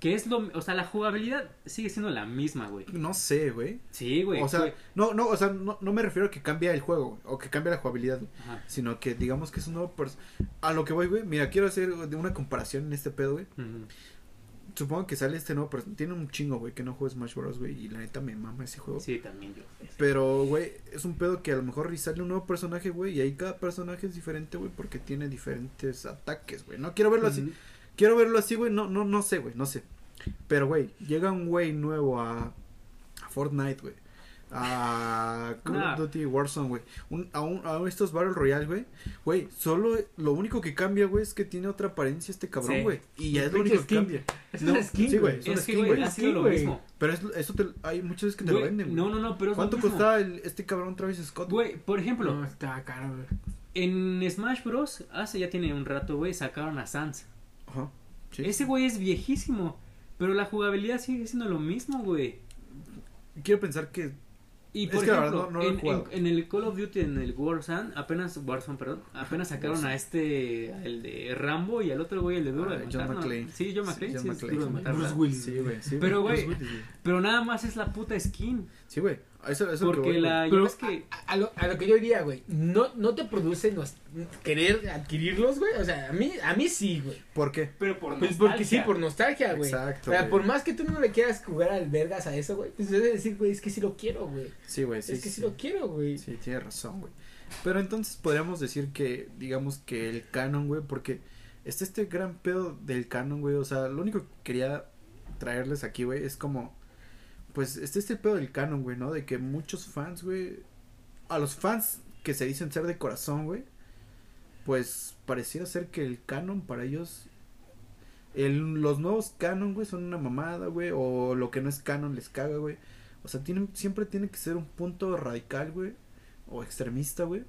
Que es lo, o sea, la jugabilidad sigue siendo la misma, güey. No sé, güey. Sí, güey. O sea, no, no, o sea, no, no, me refiero a que cambie el juego, o que cambie la jugabilidad, sino que digamos que es un nuevo a lo que voy, güey. Mira, quiero hacer una comparación en este pedo, güey. Supongo que sale este nuevo personaje. Tiene un chingo, güey, que no juega Smash Bros, güey. Y la neta me mama ese juego. Sí, también yo. Pero, güey, es un pedo que a lo mejor sale un nuevo personaje, güey. Y ahí cada personaje es diferente, güey, porque tiene diferentes ataques, güey. No quiero verlo así quiero verlo así, güey, no, no, no sé, güey, no sé. Pero, güey, llega un güey nuevo a, a Fortnite, güey a Call of Duty Warzone, güey. a, un, a estos Battle Royale, güey. Güey, solo lo único que cambia, güey, es que tiene otra apariencia este cabrón, güey. Y ya es lo único que cambia. Es no, skin, sí, güey. Es, es skin, güey. Ha sido lo mismo. Pero es, eso te, hay muchas veces que te lo venden, No, no, no, pero ¿Cuánto costaba el, este cabrón Travis Scott? Güey, por ejemplo. No, está caro, güey. En Smash Bros. hace ya tiene un rato, güey, sacaron a Sans. Ajá. Sí. Ese güey es viejísimo. Pero la jugabilidad sigue siendo lo mismo, güey. Quiero pensar que y por ejemplo, en, el Call of Duty, en el Warzone, apenas, Warzone, perdón, apenas sacaron a este, el de Rambo y al otro güey, el de Duro ah, John McClane. Sí, John McClane. Sí, Bruce Willis. Sí, güey. pero, güey, pero nada más es la puta skin. Sí, güey. Eso, eso Porque que la. Pero es que. A, lo, a, lo, que yo diría, güey. No, no te produce querer adquirirlos, güey. O sea, a mí, a mí sí, güey. ¿Por qué? Pero por pues porque sí, por nostalgia, güey. Exacto. O sea, por más que tú no le quieras jugar al vergas a eso, güey. Pues debes decir, güey, es que sí lo quiero, güey. Sí, güey, sí. Es que sí, lo quiero, güey. Sí, tienes razón, güey. Pero entonces podríamos decir que, digamos que el canon, güey, porque está este gran pedo del canon, güey. O sea, lo único que quería traerles aquí, güey, es como pues este es el pedo del canon, güey, ¿no? De que muchos fans, güey, a los fans que se dicen ser de corazón, güey, pues pareciera ser que el canon para ellos, el, los nuevos canon, güey, son una mamada, güey, o lo que no es canon les caga, güey. O sea, siempre tiene que ser un punto radical, güey, o extremista, güey.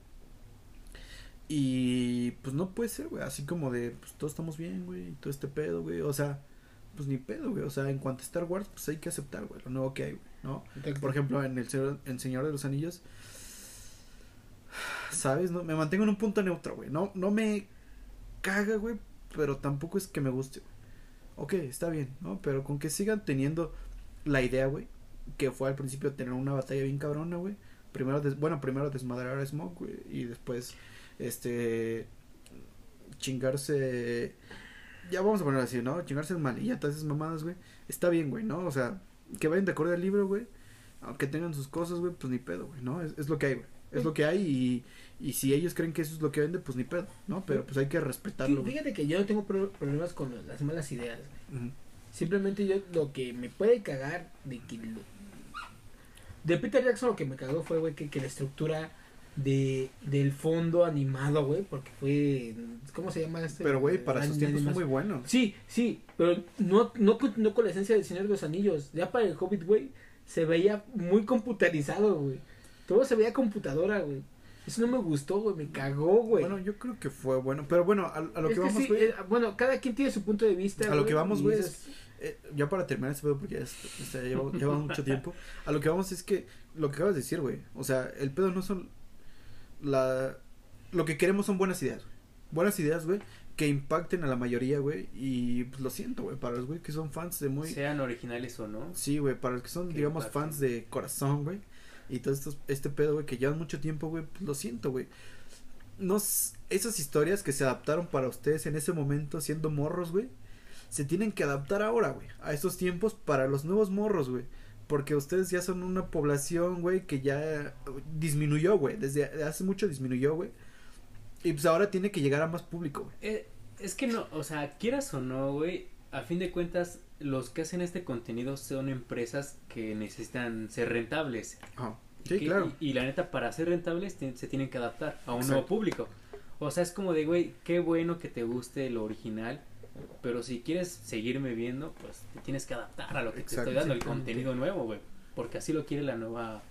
Y pues no puede ser, güey, así como de, pues todos estamos bien, güey, y todo este pedo, güey, o sea pues ni pedo, güey. O sea, en cuanto a Star Wars, pues hay que aceptar, güey, lo nuevo que hay, güey, ¿no? Por ejemplo, en el, en Señor de los Anillos, ¿sabes? No, me mantengo en un punto neutro, güey. No, no me caga, güey, pero tampoco es que me guste, güey. Ok, está bien, ¿no? Pero con que sigan teniendo la idea, güey, que fue al principio tener una batalla bien cabrona, güey. Primero, bueno, primero desmadrar a Smoke, güey, y después, este, chingarse ya vamos a ponerlo así, ¿no? Chingarse mal y ya todas esas mamadas, güey. Está bien, güey, ¿no? O sea, que vayan de acuerdo al libro, güey. Aunque tengan sus cosas, güey, pues ni pedo, güey, ¿no? Es, es lo que hay, güey. Es lo que hay y, y si ellos creen que eso es lo que vende, pues ni pedo, ¿no? Pero pues hay que respetarlo. Fíjate que yo no tengo problemas con las malas ideas, güey. Simplemente yo lo que me puede cagar de que... De Peter Jackson lo que me cagó fue, güey, que, que la estructura de del fondo animado, güey, porque fue ¿cómo se llama este? Pero güey, para sus tiempos fue muy bueno. Sí, sí, pero no no no con la esencia del Señor de los Anillos. Ya para el Hobbit, güey, se veía muy computarizado, güey. Todo se veía computadora, güey. Eso no me gustó, güey, me cagó, güey. Bueno, yo creo que fue bueno, pero bueno, a, lo que, vamos, güey. Eh, bueno, cada quien tiene su punto de vista. A lo que vamos, güey, eh, ya para terminar este pedo, porque ya, ya lleva, mucho tiempo. A lo que vamos es que, lo que acabas de decir, güey, o sea, el pedo no son la lo que queremos son buenas ideas, Buenas ideas, güey, que impacten a la mayoría, güey, y pues lo siento, güey, para los güey que son fans de muy sean originales o no. Sí, güey, para los que son digamos fans de corazón, güey, y todo esto este pedo, güey, que llevan mucho tiempo, güey, pues lo siento, güey. Nos esas historias que se adaptaron para ustedes en ese momento siendo morros, güey, se tienen que adaptar ahora, güey, a estos tiempos para los nuevos morros, güey. Porque ustedes ya son una población, güey, que ya disminuyó, güey. Desde hace mucho disminuyó, güey. Y pues ahora tiene que llegar a más público, güey. Eh, es que no, o sea, quieras o no, güey, a fin de cuentas, los que hacen este contenido son empresas que necesitan ser rentables. Ah, sí, claro. Y, la neta, para ser rentables se tienen que adaptar a un nuevo público. O sea, es como de, güey, qué bueno que te guste lo original, pero si quieres seguirme viendo, pues te tienes que adaptar a lo que te estoy dando, el contenido nuevo, güey. Porque así lo quiere la nueva.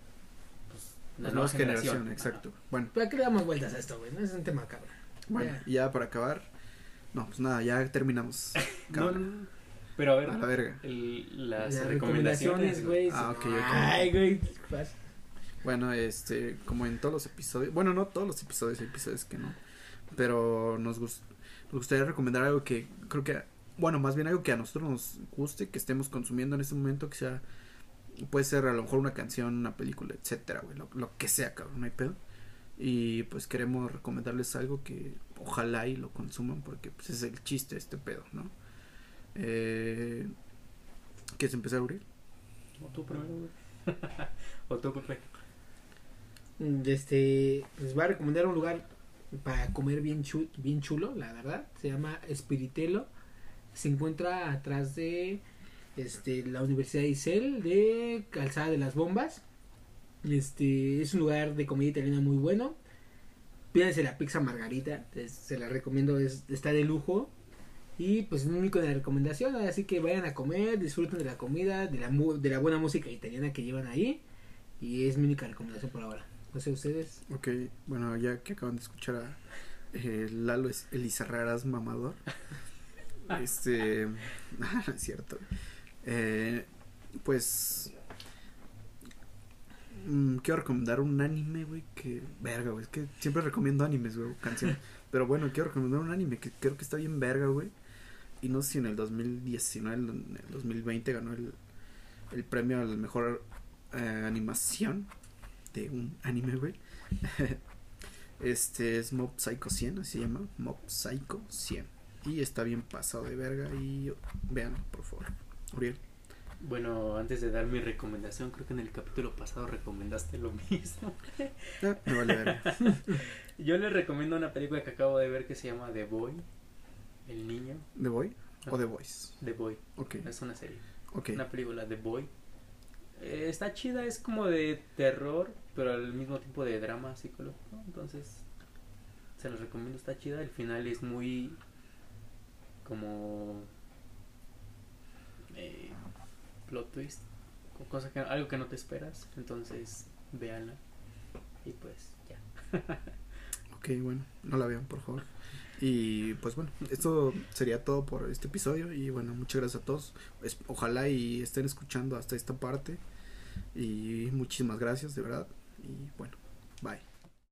Pues, la, nueva, generación. exacto. Bueno. ¿Para qué le damos vueltas a esto, güey? No es un tema cabrón. Bueno, y ya para acabar. No, pues nada, ya terminamos. pero a ver. A la verga. las, recomendaciones, güey. Ah, ok, Ay, güey. Bueno, este, como en todos los episodios. Bueno, no todos los episodios, hay episodios que no. Pero nos gusta me gustaría recomendar algo que creo que, bueno, más bien algo que a nosotros nos guste, que estemos consumiendo en este momento, que sea, puede ser a lo mejor una canción, una película, etcétera, güey, lo, que sea, cabrón, no hay pedo. Y pues queremos recomendarles algo que ojalá y lo consuman porque pues es el chiste este pedo, ¿no? Eh, ¿Quieres empezar a abrir? O tú primero, güey. o tú, Pepe. Este, les voy a recomendar un lugar para comer bien, chulo, bien chulo, la verdad. Se llama Espiritelo. se encuentra atrás de este la Universidad de Isel de Calzada de las Bombas. Este es un lugar de comida italiana muy bueno. Pídense la pizza margarita, se la recomiendo, es, está de lujo. Y pues es mi único de recomendación, así que vayan a comer, disfruten de la comida, de la, de la buena música italiana que llevan ahí. Y es mi única recomendación por ahora. No sé ustedes. Ok, bueno, ya que acaban de escuchar a eh, Lalo Elizarraras Mamador. este. Ah, es cierto. Eh, pues. Mm, quiero recomendar un anime, güey, que. Verga, güey. Es que siempre recomiendo animes, güey, canciones. Pero bueno, quiero recomendar un anime que creo que está bien verga, güey. Y no sé si en el 2019, en el 2020 ganó el, el premio a la mejor eh, animación de un anime, güey. este es Mob Psycho 100, así se llama. Mob Psycho 100. Y está bien pasado de verga. Y vean, por favor. Uriel. Bueno, antes de dar mi recomendación, creo que en el capítulo pasado recomendaste lo mismo. Ah, me vale ver. Yo les recomiendo una película que acabo de ver que se llama The Boy. El niño. ¿The Boy? ¿O The Voice? The Boy. Ok. Es una serie. Ok. Una película The Boy. Eh, está chida, es como de terror, pero al mismo tiempo de drama psicológico. Entonces, se los recomiendo, está chida. El final es muy como eh, plot twist, cosa que, algo que no te esperas. Entonces, véanla. Y pues, ya. ok, bueno, no la vean, por favor. Y pues bueno, esto sería todo por este episodio. Y bueno, muchas gracias a todos. ojalá y estén escuchando hasta esta parte. Y muchísimas gracias, de verdad. Y bueno, bye.